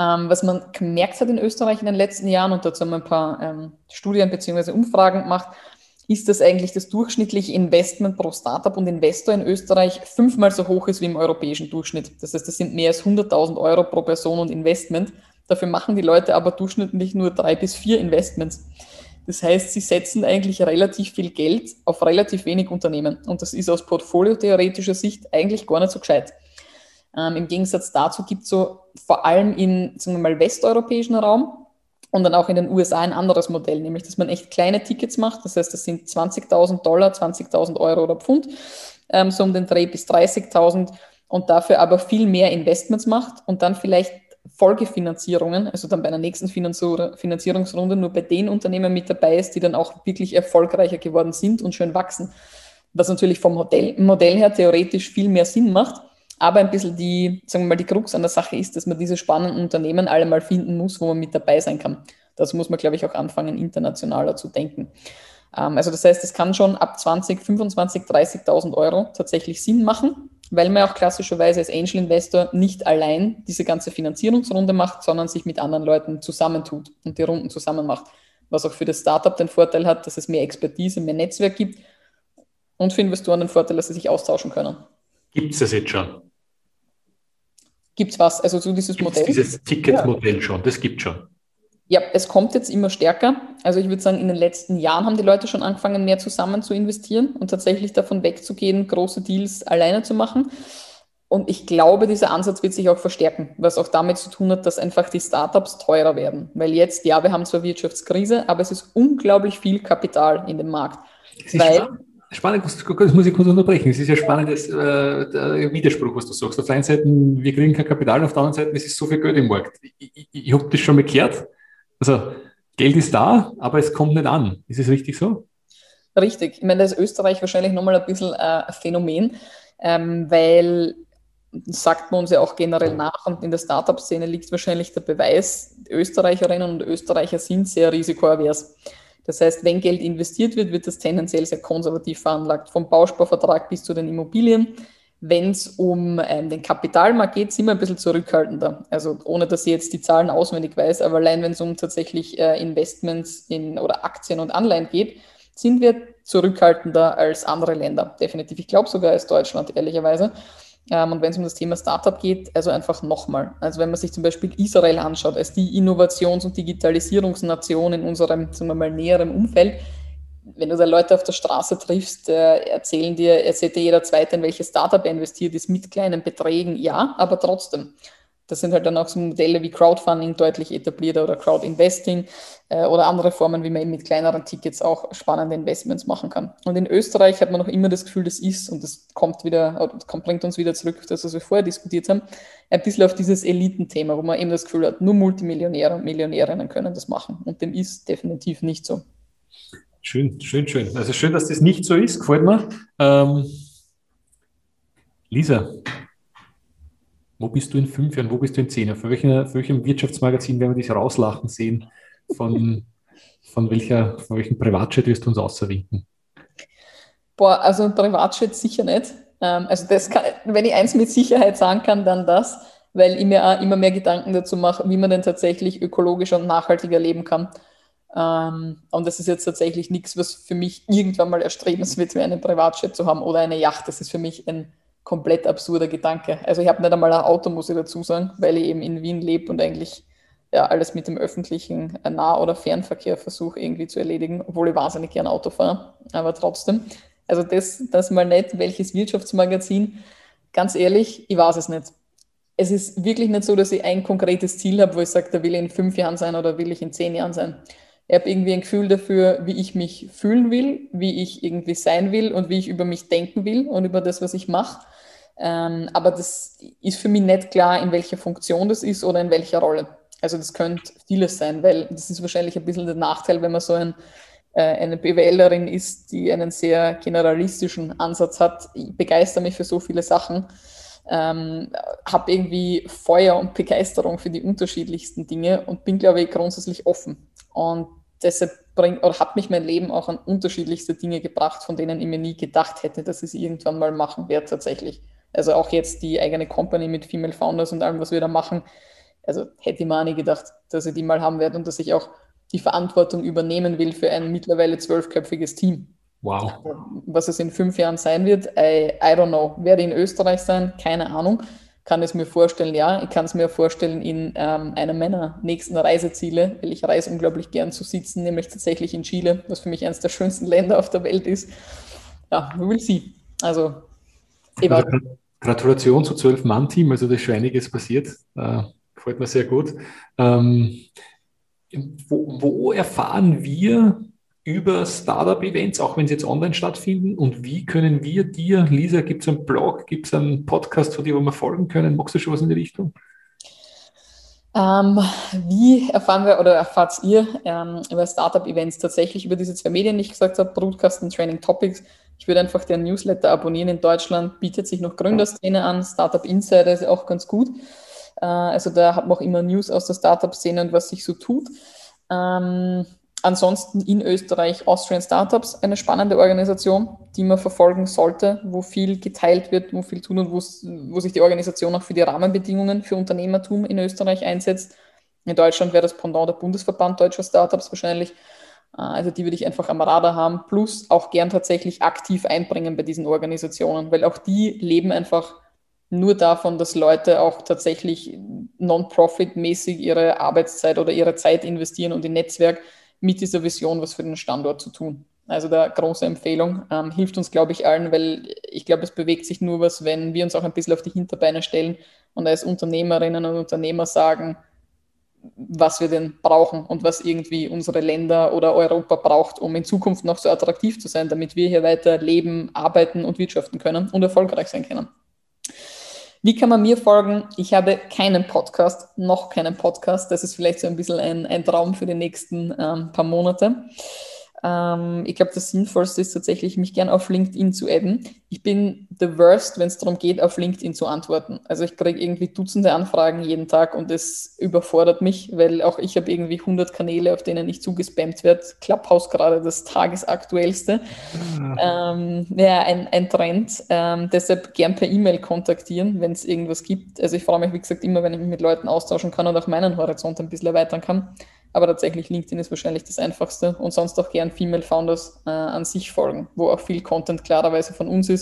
Ähm, was man gemerkt hat in Österreich in den letzten Jahren, und dazu haben wir ein paar ähm, Studien bzw. Umfragen gemacht, ist, dass eigentlich das durchschnittliche Investment pro Startup und Investor in Österreich fünfmal so hoch ist wie im europäischen Durchschnitt. Das heißt, das sind mehr als 100.000 Euro pro Person und Investment. Dafür machen die Leute aber durchschnittlich nur drei bis vier Investments. Das heißt, sie setzen eigentlich relativ viel Geld auf relativ wenig Unternehmen. Und das ist aus portfoliotheoretischer Sicht eigentlich gar nicht so gescheit. Ähm, Im Gegensatz dazu gibt es so vor allem im sagen wir mal, westeuropäischen Raum und dann auch in den USA ein anderes Modell, nämlich dass man echt kleine Tickets macht. Das heißt, das sind 20.000 Dollar, 20.000 Euro oder Pfund, ähm, so um den Dreh bis 30.000 und dafür aber viel mehr Investments macht und dann vielleicht Folgefinanzierungen, also dann bei einer nächsten Finanzierungsrunde nur bei den Unternehmen mit dabei ist, die dann auch wirklich erfolgreicher geworden sind und schön wachsen. Was natürlich vom Modell, Modell her theoretisch viel mehr Sinn macht, aber ein bisschen die, sagen wir mal, die Krux an der Sache ist, dass man diese spannenden Unternehmen alle mal finden muss, wo man mit dabei sein kann. Das muss man, glaube ich, auch anfangen, internationaler zu denken. Ähm, also das heißt, es kann schon ab 20, 25, 30.000 Euro tatsächlich Sinn machen weil man auch klassischerweise als Angel Investor nicht allein diese ganze Finanzierungsrunde macht, sondern sich mit anderen Leuten zusammentut und die Runden zusammen macht. Was auch für das Startup den Vorteil hat, dass es mehr Expertise, mehr Netzwerk gibt und für Investoren den Vorteil, dass sie sich austauschen können. Gibt es das jetzt schon? Gibt es was? Also so dieses Gibt's Modell? Dieses Ticketmodell ja. schon, das gibt schon. Ja, es kommt jetzt immer stärker. Also ich würde sagen, in den letzten Jahren haben die Leute schon angefangen, mehr zusammen zu investieren und tatsächlich davon wegzugehen, große Deals alleine zu machen. Und ich glaube, dieser Ansatz wird sich auch verstärken, was auch damit zu tun hat, dass einfach die Startups teurer werden. Weil jetzt, ja, wir haben zwar Wirtschaftskrise, aber es ist unglaublich viel Kapital in dem Markt. Weil, spannend, das muss ich kurz unterbrechen. Es ist ja spannendes äh, Widerspruch, was du sagst. Auf der einen Seite, wir kriegen kein Kapital, auf der anderen Seite, es ist so viel Geld im Markt. Ich, ich, ich habe das schon mal gehört. Also, Geld ist da, aber es kommt nicht an. Ist es richtig so? Richtig. Ich meine, da ist Österreich wahrscheinlich nochmal ein bisschen äh, ein Phänomen, ähm, weil sagt man uns ja auch generell nach und in der Startup-Szene liegt wahrscheinlich der Beweis, Österreicherinnen und Österreicher sind sehr risikoavers. Das heißt, wenn Geld investiert wird, wird das tendenziell sehr konservativ veranlagt, vom Bausparvertrag bis zu den Immobilien. Wenn es um ähm, den Kapitalmarkt geht, sind wir ein bisschen zurückhaltender. Also ohne, dass ich jetzt die Zahlen auswendig weiß, aber allein wenn es um tatsächlich äh, Investments in, oder Aktien und Anleihen geht, sind wir zurückhaltender als andere Länder. Definitiv. Ich glaube sogar als Deutschland, ehrlicherweise. Ähm, und wenn es um das Thema Startup geht, also einfach nochmal. Also wenn man sich zum Beispiel Israel anschaut, als die Innovations- und Digitalisierungsnation in unserem, sagen wir mal, näheren Umfeld, wenn du da Leute auf der Straße triffst, äh, erzählen dir, erzählt dir jeder Zweite, in welches Startup er investiert ist, mit kleinen Beträgen, ja, aber trotzdem. Das sind halt dann auch so Modelle wie Crowdfunding deutlich etablierter oder Crowdinvesting äh, oder andere Formen, wie man eben mit kleineren Tickets auch spannende Investments machen kann. Und in Österreich hat man noch immer das Gefühl, das ist, und das kommt wieder, kommt, bringt uns wieder zurück das, was wir vorher diskutiert haben, ein bisschen auf dieses Elitenthema, wo man eben das Gefühl hat, nur Multimillionäre und Millionärinnen können das machen. Und dem ist definitiv nicht so. Schön, schön, schön. Also schön, dass das nicht so ist, gefällt mir. Ähm, Lisa, wo bist du in fünf Jahren, wo bist du in zehn Jahren? Für, welche, für welchem Wirtschaftsmagazin werden wir dich rauslachen sehen? Von, von, welcher, von welchem Privatjet wirst du uns außerwinken? Boah, also ein Privatjet sicher nicht. Ähm, also das kann, wenn ich eins mit Sicherheit sagen kann, dann das, weil ich mir auch immer mehr Gedanken dazu mache, wie man denn tatsächlich ökologischer und nachhaltiger leben kann. Ähm, und das ist jetzt tatsächlich nichts, was für mich irgendwann mal erstrebenswert wäre, einen Privatjet zu haben oder eine Yacht. Das ist für mich ein komplett absurder Gedanke. Also ich habe nicht einmal ein Auto, muss ich dazu sagen, weil ich eben in Wien lebe und eigentlich ja, alles mit dem öffentlichen Nah- oder Fernverkehr versuche irgendwie zu erledigen, obwohl ich wahnsinnig gern Auto fahre, aber trotzdem. Also das, das mal nicht, welches Wirtschaftsmagazin, ganz ehrlich, ich weiß es nicht. Es ist wirklich nicht so, dass ich ein konkretes Ziel habe, wo ich sage, da will ich in fünf Jahren sein oder will ich in zehn Jahren sein. Ich habe irgendwie ein Gefühl dafür, wie ich mich fühlen will, wie ich irgendwie sein will und wie ich über mich denken will und über das, was ich mache. Ähm, aber das ist für mich nicht klar, in welcher Funktion das ist oder in welcher Rolle. Also das könnte vieles sein, weil das ist wahrscheinlich ein bisschen der Nachteil, wenn man so ein, äh, eine BWLerin ist, die einen sehr generalistischen Ansatz hat. Ich begeister mich für so viele Sachen, ähm, habe irgendwie Feuer und Begeisterung für die unterschiedlichsten Dinge und bin, glaube ich, grundsätzlich offen. Und deshalb bringt oder hat mich mein Leben auch an unterschiedlichste Dinge gebracht, von denen ich mir nie gedacht hätte, dass ich es irgendwann mal machen werde tatsächlich. Also auch jetzt die eigene Company mit Female Founders und allem, was wir da machen. Also hätte ich mir auch nie gedacht, dass ich die mal haben werde und dass ich auch die Verantwortung übernehmen will für ein mittlerweile zwölfköpfiges Team. Wow. Was es in fünf Jahren sein wird, I, I don't know. Werde in Österreich sein? Keine Ahnung. Kann es mir vorstellen, ja. Ich kann es mir vorstellen in ähm, einem meiner nächsten Reiseziele, weil ich reise unglaublich gern zu sitzen, nämlich tatsächlich in Chile, was für mich eines der schönsten [LAUGHS] Länder auf der Welt ist. Ja, will see. Also also, Gratulation zu zwölf Mann-Team, also da ist schon einiges passiert. Äh, gefällt mir sehr gut. Ähm, wo, wo, erfahren wir über Startup-Events, auch wenn sie jetzt online stattfinden? Und wie können wir dir, Lisa, gibt es einen Blog, gibt es einen Podcast, zu dir, wo wir folgen können? Magst du schon was in die Richtung? Ähm, wie erfahren wir oder erfahrt ihr ähm, über Startup-Events tatsächlich über diese zwei Medien, die ich gesagt habe, Broadcast und Training Topics? Ich würde einfach den Newsletter abonnieren. In Deutschland bietet sich noch Gründerszene an. Startup Insider ist auch ganz gut. Äh, also da hat man auch immer News aus der Startup-Szene und was sich so tut. Ähm, ansonsten in Österreich Austrian Startups, eine spannende Organisation, die man verfolgen sollte, wo viel geteilt wird, wo viel tun und wo sich die Organisation auch für die Rahmenbedingungen für Unternehmertum in Österreich einsetzt. In Deutschland wäre das Pendant der Bundesverband Deutscher Startups wahrscheinlich. Äh, also die würde ich einfach am Radar haben, plus auch gern tatsächlich aktiv einbringen bei diesen Organisationen, weil auch die leben einfach nur davon, dass Leute auch tatsächlich non-profit-mäßig ihre Arbeitszeit oder ihre Zeit investieren und in Netzwerk mit dieser Vision was für den Standort zu tun. Also da große Empfehlung. Ähm, hilft uns, glaube ich, allen, weil ich glaube, es bewegt sich nur was, wenn wir uns auch ein bisschen auf die Hinterbeine stellen und als Unternehmerinnen und Unternehmer sagen, was wir denn brauchen und was irgendwie unsere Länder oder Europa braucht, um in Zukunft noch so attraktiv zu sein, damit wir hier weiter leben, arbeiten und wirtschaften können und erfolgreich sein können. Wie kann man mir folgen? Ich habe keinen Podcast, noch keinen Podcast. Das ist vielleicht so ein bisschen ein, ein Traum für die nächsten ähm, paar Monate. Ähm, ich glaube, das Sinnvollste ist tatsächlich, mich gern auf LinkedIn zu adden. Ich bin the worst, wenn es darum geht, auf LinkedIn zu antworten. Also ich kriege irgendwie Dutzende Anfragen jeden Tag und es überfordert mich, weil auch ich habe irgendwie 100 Kanäle, auf denen ich zugespammt werde. Clubhouse gerade das tagesaktuellste. Ah. Ähm, ja, ein, ein Trend. Ähm, deshalb gern per E-Mail kontaktieren, wenn es irgendwas gibt. Also ich freue mich, wie gesagt, immer, wenn ich mich mit Leuten austauschen kann und auch meinen Horizont ein bisschen erweitern kann. Aber tatsächlich LinkedIn ist wahrscheinlich das einfachste und sonst auch gern Female Founders äh, an sich folgen, wo auch viel Content klarerweise von uns ist.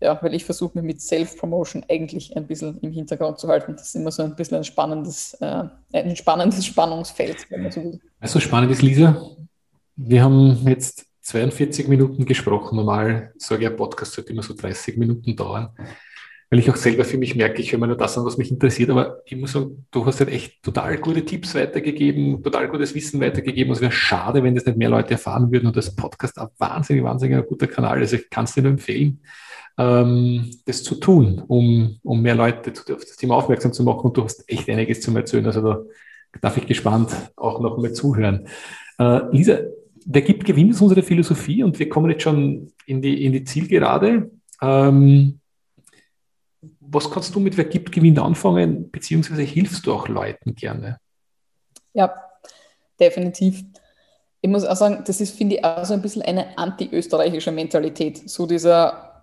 Ja, weil ich versuche mich mit Self-Promotion eigentlich ein bisschen im Hintergrund zu halten. Das ist immer so ein bisschen ein spannendes, äh, ein spannendes [LAUGHS] Spannungsfeld, wenn man so will. Also spannend ist, Lisa, wir haben jetzt 42 Minuten gesprochen. Normal sage ich, ein Podcast sollte immer so 30 Minuten dauern weil ich auch selber für mich merke, ich höre mir nur das an, was mich interessiert. Aber ich muss sagen, du hast halt echt total gute Tipps weitergegeben, total gutes Wissen weitergegeben. Es wäre schade, wenn das nicht mehr Leute erfahren würden. Und das Podcast ein wahnsinnig, wahnsinnig ein guter Kanal. Also ich kann es dir nur empfehlen, ähm, das zu tun, um, um mehr Leute auf das Thema aufmerksam zu machen. Und du hast echt einiges zu erzählen. Also da darf ich gespannt auch noch mal zuhören. Äh, Lisa, der gibt Gewinn ist unsere Philosophie und wir kommen jetzt schon in die, in die Zielgerade. Ähm, was kannst du mit Wer gibt, gewinnt anfangen, beziehungsweise hilfst du auch Leuten gerne? Ja, definitiv. Ich muss auch sagen, das ist, finde ich, auch so ein bisschen eine anti-österreichische Mentalität. So dieser,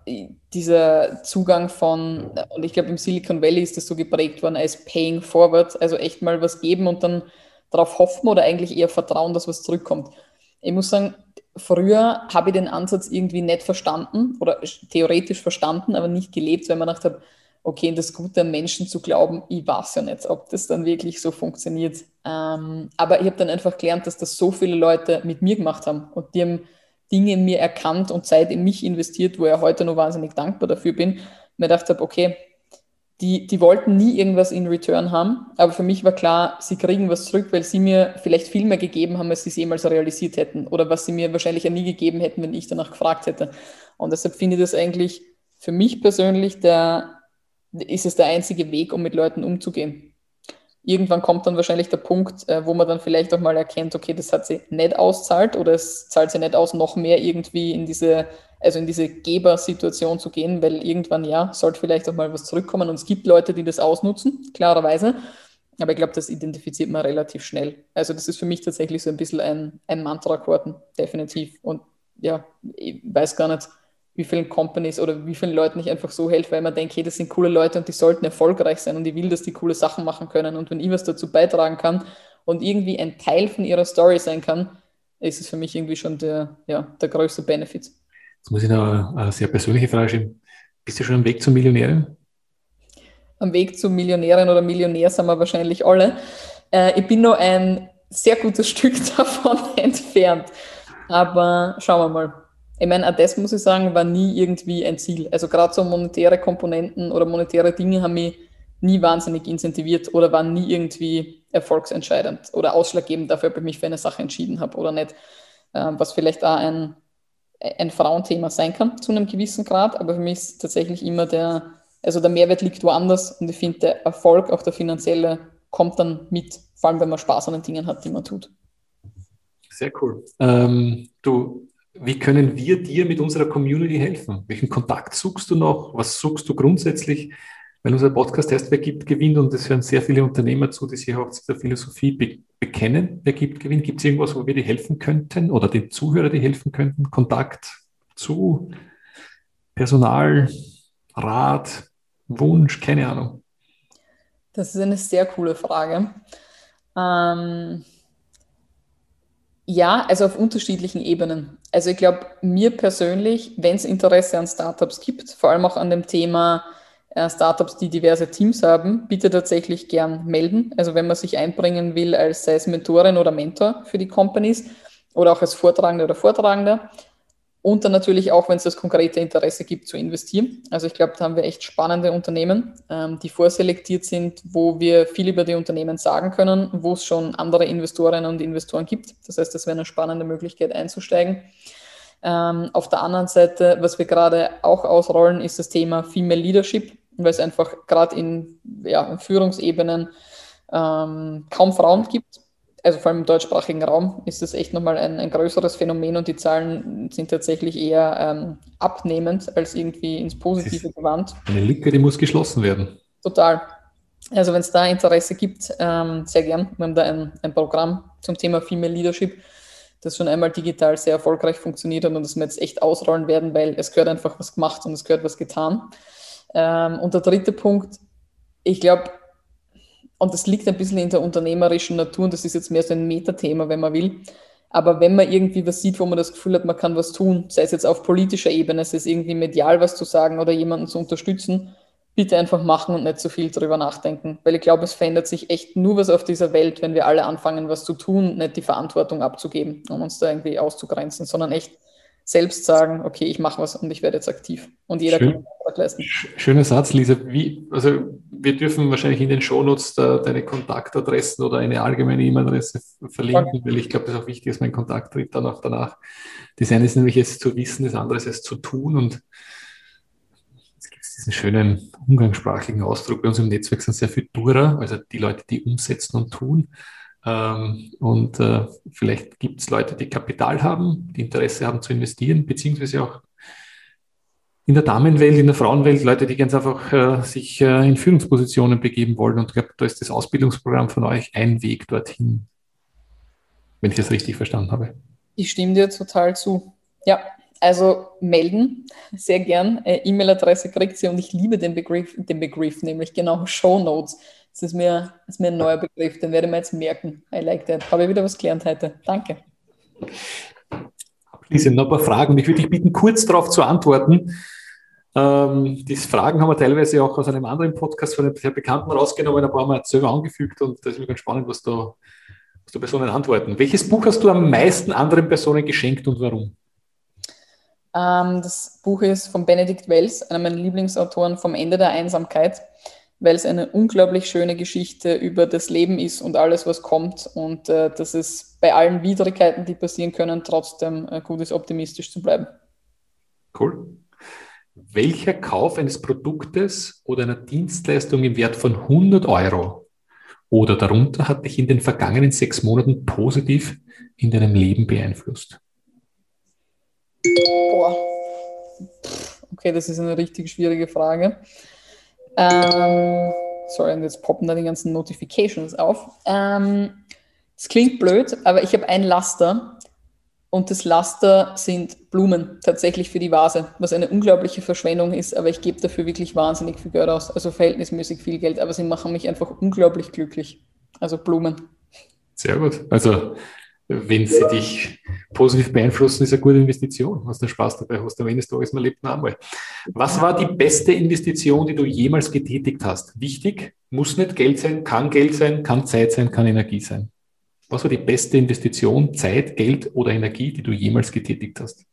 dieser Zugang von, und ich glaube, im Silicon Valley ist das so geprägt worden als Paying Forward, also echt mal was geben und dann darauf hoffen oder eigentlich eher vertrauen, dass was zurückkommt. Ich muss sagen, früher habe ich den Ansatz irgendwie nicht verstanden oder theoretisch verstanden, aber nicht gelebt, weil man gedacht habe, okay, in das Gute am Menschen zu glauben, ich weiß ja nicht, ob das dann wirklich so funktioniert. Ähm, aber ich habe dann einfach gelernt, dass das so viele Leute mit mir gemacht haben und die haben Dinge in mir erkannt und Zeit in mich investiert, wo ich heute noch wahnsinnig dankbar dafür bin. Ich gedacht habe, okay, die, die wollten nie irgendwas in Return haben, aber für mich war klar, sie kriegen was zurück, weil sie mir vielleicht viel mehr gegeben haben, als sie es jemals realisiert hätten oder was sie mir wahrscheinlich ja nie gegeben hätten, wenn ich danach gefragt hätte. Und deshalb finde ich das eigentlich für mich persönlich der ist es der einzige Weg, um mit Leuten umzugehen. Irgendwann kommt dann wahrscheinlich der Punkt, äh, wo man dann vielleicht auch mal erkennt, okay, das hat sie nicht auszahlt oder es zahlt sie nicht aus, noch mehr irgendwie in diese, also in diese Gebersituation zu gehen, weil irgendwann ja, sollte vielleicht auch mal was zurückkommen und es gibt Leute, die das ausnutzen, klarerweise. Aber ich glaube, das identifiziert man relativ schnell. Also das ist für mich tatsächlich so ein bisschen ein, ein Mantra geworden, definitiv. Und ja, ich weiß gar nicht, wie vielen Companies oder wie vielen Leuten ich einfach so helfe, weil man denkt, hey, das sind coole Leute und die sollten erfolgreich sein und ich will, dass die coole Sachen machen können. Und wenn ich was dazu beitragen kann und irgendwie ein Teil von ihrer Story sein kann, ist es für mich irgendwie schon der, ja, der größte Benefit. Jetzt muss ich noch eine sehr persönliche Frage stellen. Bist du schon am Weg zur Millionärin? Am Weg zur Millionärin oder Millionär sind wir wahrscheinlich alle. Äh, ich bin noch ein sehr gutes [LAUGHS] Stück davon [LAUGHS] entfernt. Aber schauen wir mal. Ich meine, auch das muss ich sagen, war nie irgendwie ein Ziel. Also gerade so monetäre Komponenten oder monetäre Dinge haben mich nie wahnsinnig incentiviert oder waren nie irgendwie erfolgsentscheidend oder ausschlaggebend dafür, ob ich mich für eine Sache entschieden habe oder nicht. Ähm, was vielleicht auch ein, ein Frauenthema sein kann zu einem gewissen Grad, aber für mich ist tatsächlich immer der, also der Mehrwert liegt woanders und ich finde, der Erfolg, auch der finanzielle, kommt dann mit, vor allem wenn man Spaß an den Dingen hat, die man tut. Sehr cool. Ähm, du wie können wir dir mit unserer Community helfen? Welchen Kontakt suchst du noch? Was suchst du grundsätzlich? Weil unser Podcast heißt, wer gibt, gewinnt und es hören sehr viele Unternehmer zu, die sich auch zu der Philosophie be bekennen. Wer gibt, gewinnt. Gibt es irgendwas, wo wir dir helfen könnten oder den Zuhörer dir helfen könnten? Kontakt zu Personal, Rat, Wunsch, keine Ahnung. Das ist eine sehr coole Frage. Ähm, ja, also auf unterschiedlichen Ebenen. Also ich glaube, mir persönlich, wenn es Interesse an Startups gibt, vor allem auch an dem Thema äh, Startups, die diverse Teams haben, bitte tatsächlich gern melden. Also wenn man sich einbringen will als sei es Mentorin oder Mentor für die Companies oder auch als Vortragender oder Vortragender. Und dann natürlich auch, wenn es das konkrete Interesse gibt, zu investieren. Also ich glaube, da haben wir echt spannende Unternehmen, ähm, die vorselektiert sind, wo wir viel über die Unternehmen sagen können, wo es schon andere Investorinnen und Investoren gibt. Das heißt, das wäre eine spannende Möglichkeit einzusteigen. Ähm, auf der anderen Seite, was wir gerade auch ausrollen, ist das Thema Female Leadership, weil es einfach gerade in, ja, in Führungsebenen ähm, kaum Frauen gibt also vor allem im deutschsprachigen Raum ist das echt nochmal ein, ein größeres Phänomen und die Zahlen sind tatsächlich eher ähm, abnehmend als irgendwie ins Positive gewandt. Eine Lücke, die muss geschlossen werden. Total. Also wenn es da Interesse gibt, ähm, sehr gern. Wir haben da ein, ein Programm zum Thema Female Leadership, das schon einmal digital sehr erfolgreich funktioniert hat und das wir jetzt echt ausrollen werden, weil es gehört einfach was gemacht und es gehört was getan. Ähm, und der dritte Punkt, ich glaube, und das liegt ein bisschen in der unternehmerischen Natur und das ist jetzt mehr so ein Metathema, wenn man will. Aber wenn man irgendwie was sieht, wo man das Gefühl hat, man kann was tun, sei es jetzt auf politischer Ebene, sei es irgendwie medial was zu sagen oder jemanden zu unterstützen, bitte einfach machen und nicht so viel darüber nachdenken. Weil ich glaube, es verändert sich echt nur was auf dieser Welt, wenn wir alle anfangen, was zu tun, nicht die Verantwortung abzugeben, um uns da irgendwie auszugrenzen, sondern echt selbst sagen, okay, ich mache was und ich werde jetzt aktiv. Und jeder Schön. kann Beitrag leisten. Schöner Satz, Lisa. Wie, also wir dürfen wahrscheinlich in den Shownotes da deine Kontaktadressen oder eine allgemeine E-Mail-Adresse verlinken, okay. weil ich glaube, das ist auch wichtig, dass mein Kontakt tritt dann auch danach. Das eine ist nämlich es zu wissen, das andere ist es zu tun und es gibt diesen schönen umgangssprachlichen Ausdruck. Bei uns im Netzwerk sind sehr viel Dura, also die Leute, die umsetzen und tun. Ähm, und äh, vielleicht gibt es Leute, die Kapital haben, die Interesse haben zu investieren, beziehungsweise auch in der Damenwelt, in der Frauenwelt Leute, die ganz einfach äh, sich äh, in Führungspositionen begeben wollen. Und ich glaube, da ist das Ausbildungsprogramm von euch ein Weg dorthin, wenn ich das richtig verstanden habe. Ich stimme dir total zu. Ja, also melden, sehr gern. Äh, E-Mail-Adresse kriegt sie und ich liebe den Begriff, den Begriff, nämlich genau Show Notes. Das ist mir, ist mir ein neuer Begriff, den werde ich mir jetzt merken. I like that. Habe ich wieder was gelernt heute. Danke. Abschließend noch ein paar Fragen. Ich würde dich bitten, kurz darauf zu antworten. Ähm, diese Fragen haben wir teilweise auch aus einem anderen Podcast von einem sehr Bekannten rausgenommen, aber haben wir selber angefügt und das ist mir ganz spannend, was da, was da Personen antworten. Welches Buch hast du am meisten anderen Personen geschenkt und warum? Ähm, das Buch ist von Benedikt Wells, einer meiner Lieblingsautoren vom Ende der Einsamkeit weil es eine unglaublich schöne Geschichte über das Leben ist und alles, was kommt und äh, dass es bei allen Widrigkeiten, die passieren können, trotzdem äh, gut ist, optimistisch zu bleiben. Cool. Welcher Kauf eines Produktes oder einer Dienstleistung im Wert von 100 Euro oder darunter hat dich in den vergangenen sechs Monaten positiv in deinem Leben beeinflusst? Boah. Okay, das ist eine richtig schwierige Frage. Ähm, sorry, und jetzt poppen da die ganzen Notifications auf. Ähm, es klingt blöd, aber ich habe ein Laster und das Laster sind Blumen tatsächlich für die Vase, was eine unglaubliche Verschwendung ist, aber ich gebe dafür wirklich wahnsinnig viel Geld aus, also verhältnismäßig viel Geld, aber sie machen mich einfach unglaublich glücklich. Also Blumen. Sehr gut. Also wenn sie dich positiv beeinflussen, ist eine gute Investition. Hast du Spaß dabei, hast du am Ende des Tages, man lebt einmal. Was war die beste Investition, die du jemals getätigt hast? Wichtig, muss nicht Geld sein, kann Geld sein, kann Zeit sein, kann Energie sein. Was war die beste Investition, Zeit, Geld oder Energie, die du jemals getätigt hast?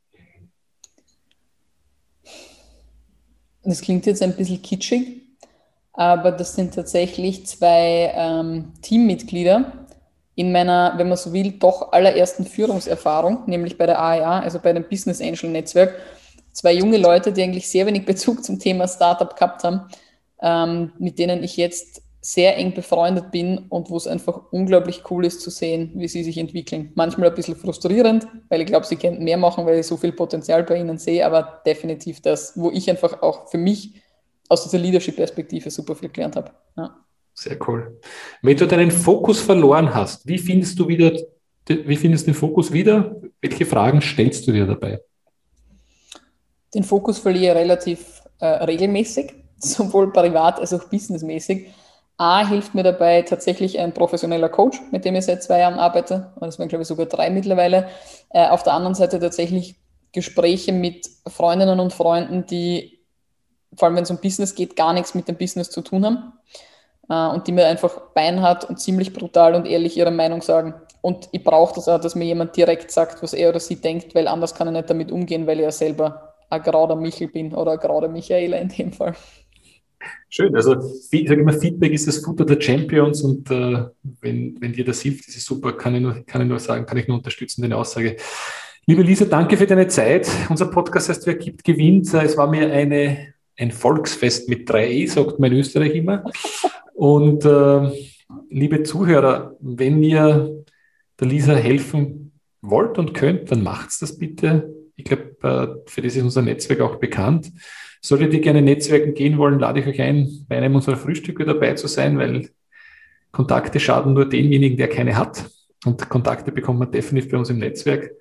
Das klingt jetzt ein bisschen kitschig, aber das sind tatsächlich zwei ähm, Teammitglieder, in meiner, wenn man so will, doch allerersten Führungserfahrung, nämlich bei der AEA, also bei dem Business Angel Netzwerk. Zwei junge Leute, die eigentlich sehr wenig Bezug zum Thema Startup gehabt haben, ähm, mit denen ich jetzt sehr eng befreundet bin und wo es einfach unglaublich cool ist zu sehen, wie sie sich entwickeln. Manchmal ein bisschen frustrierend, weil ich glaube, sie könnten mehr machen, weil ich so viel Potenzial bei ihnen sehe, aber definitiv das, wo ich einfach auch für mich aus dieser Leadership-Perspektive super viel gelernt habe. Ja. Sehr cool. Wenn du deinen Fokus verloren hast, wie findest du wieder, wie findest den Fokus wieder? Welche Fragen stellst du dir dabei? Den Fokus verliere ich relativ äh, regelmäßig, [LAUGHS] sowohl privat als auch businessmäßig. A hilft mir dabei tatsächlich ein professioneller Coach, mit dem ich seit zwei Jahren arbeite. Das waren, glaube ich, sogar drei mittlerweile. Äh, auf der anderen Seite tatsächlich Gespräche mit Freundinnen und Freunden, die vor allem wenn es um Business geht, gar nichts mit dem Business zu tun haben und die mir einfach beinhart und ziemlich brutal und ehrlich ihre Meinung sagen. Und ich brauche das auch, dass mir jemand direkt sagt, was er oder sie denkt, weil anders kann er nicht damit umgehen, weil ich ja selber ein gerauder Michel bin oder ein gerauder Michaela in dem Fall. Schön, also ich sage immer, Feedback ist das Futter der Champions und äh, wenn, wenn dir das hilft, ist super, kann ich, nur, kann ich nur sagen, kann ich nur unterstützen, deine Aussage. Liebe Lisa, danke für deine Zeit. Unser Podcast heißt Wer gibt, gewinnt. Es war mir eine, ein Volksfest mit drei E, sagt man in Österreich immer. [LAUGHS] Und äh, liebe Zuhörer, wenn ihr der Lisa helfen wollt und könnt, dann macht's das bitte. Ich glaube, äh, für das ist unser Netzwerk auch bekannt. Solltet ihr gerne Netzwerken gehen wollen, lade ich euch ein, bei einem unserer Frühstücke dabei zu sein, weil Kontakte schaden nur denjenigen, der keine hat. Und Kontakte bekommt man definitiv bei uns im Netzwerk.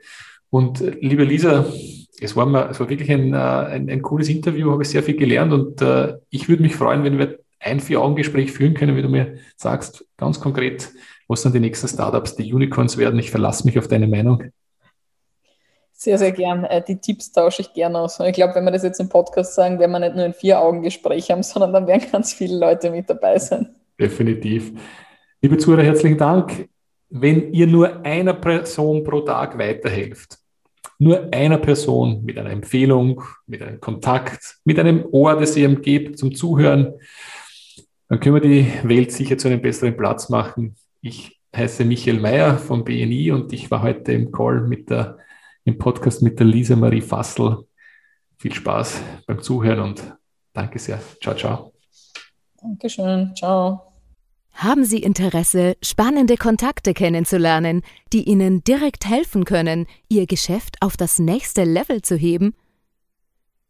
Und äh, liebe Lisa, es war, mal, es war wirklich ein, äh, ein, ein cooles Interview, habe ich sehr viel gelernt und ich würde mich freuen, wenn wir ein Vier-Augen-Gespräch führen können, wie du mir sagst, ganz konkret, was sind die nächsten Startups, die Unicorns werden. Ich verlasse mich auf deine Meinung. Sehr, sehr gern. Äh, die Tipps tausche ich gerne aus. Und ich glaube, wenn wir das jetzt im Podcast sagen, werden wir nicht nur ein Vier-Augen-Gespräch haben, [LAUGHS] sondern dann werden ganz viele Leute mit dabei sein. Definitiv. Liebe Zuhörer, herzlichen Dank. Wenn ihr nur einer Person pro Tag weiterhelft, nur einer Person mit einer Empfehlung, mit einem Kontakt, mit einem Ohr, das ihr ihm gebt zum Zuhören, dann können wir die Welt sicher zu einem besseren Platz machen. Ich heiße Michael Mayer vom BNI und ich war heute im Call mit der im Podcast mit der Lisa Marie Fassel. Viel Spaß beim Zuhören und danke sehr. Ciao, ciao. Dankeschön. Ciao. Haben Sie Interesse, spannende Kontakte kennenzulernen, die Ihnen direkt helfen können, Ihr Geschäft auf das nächste Level zu heben?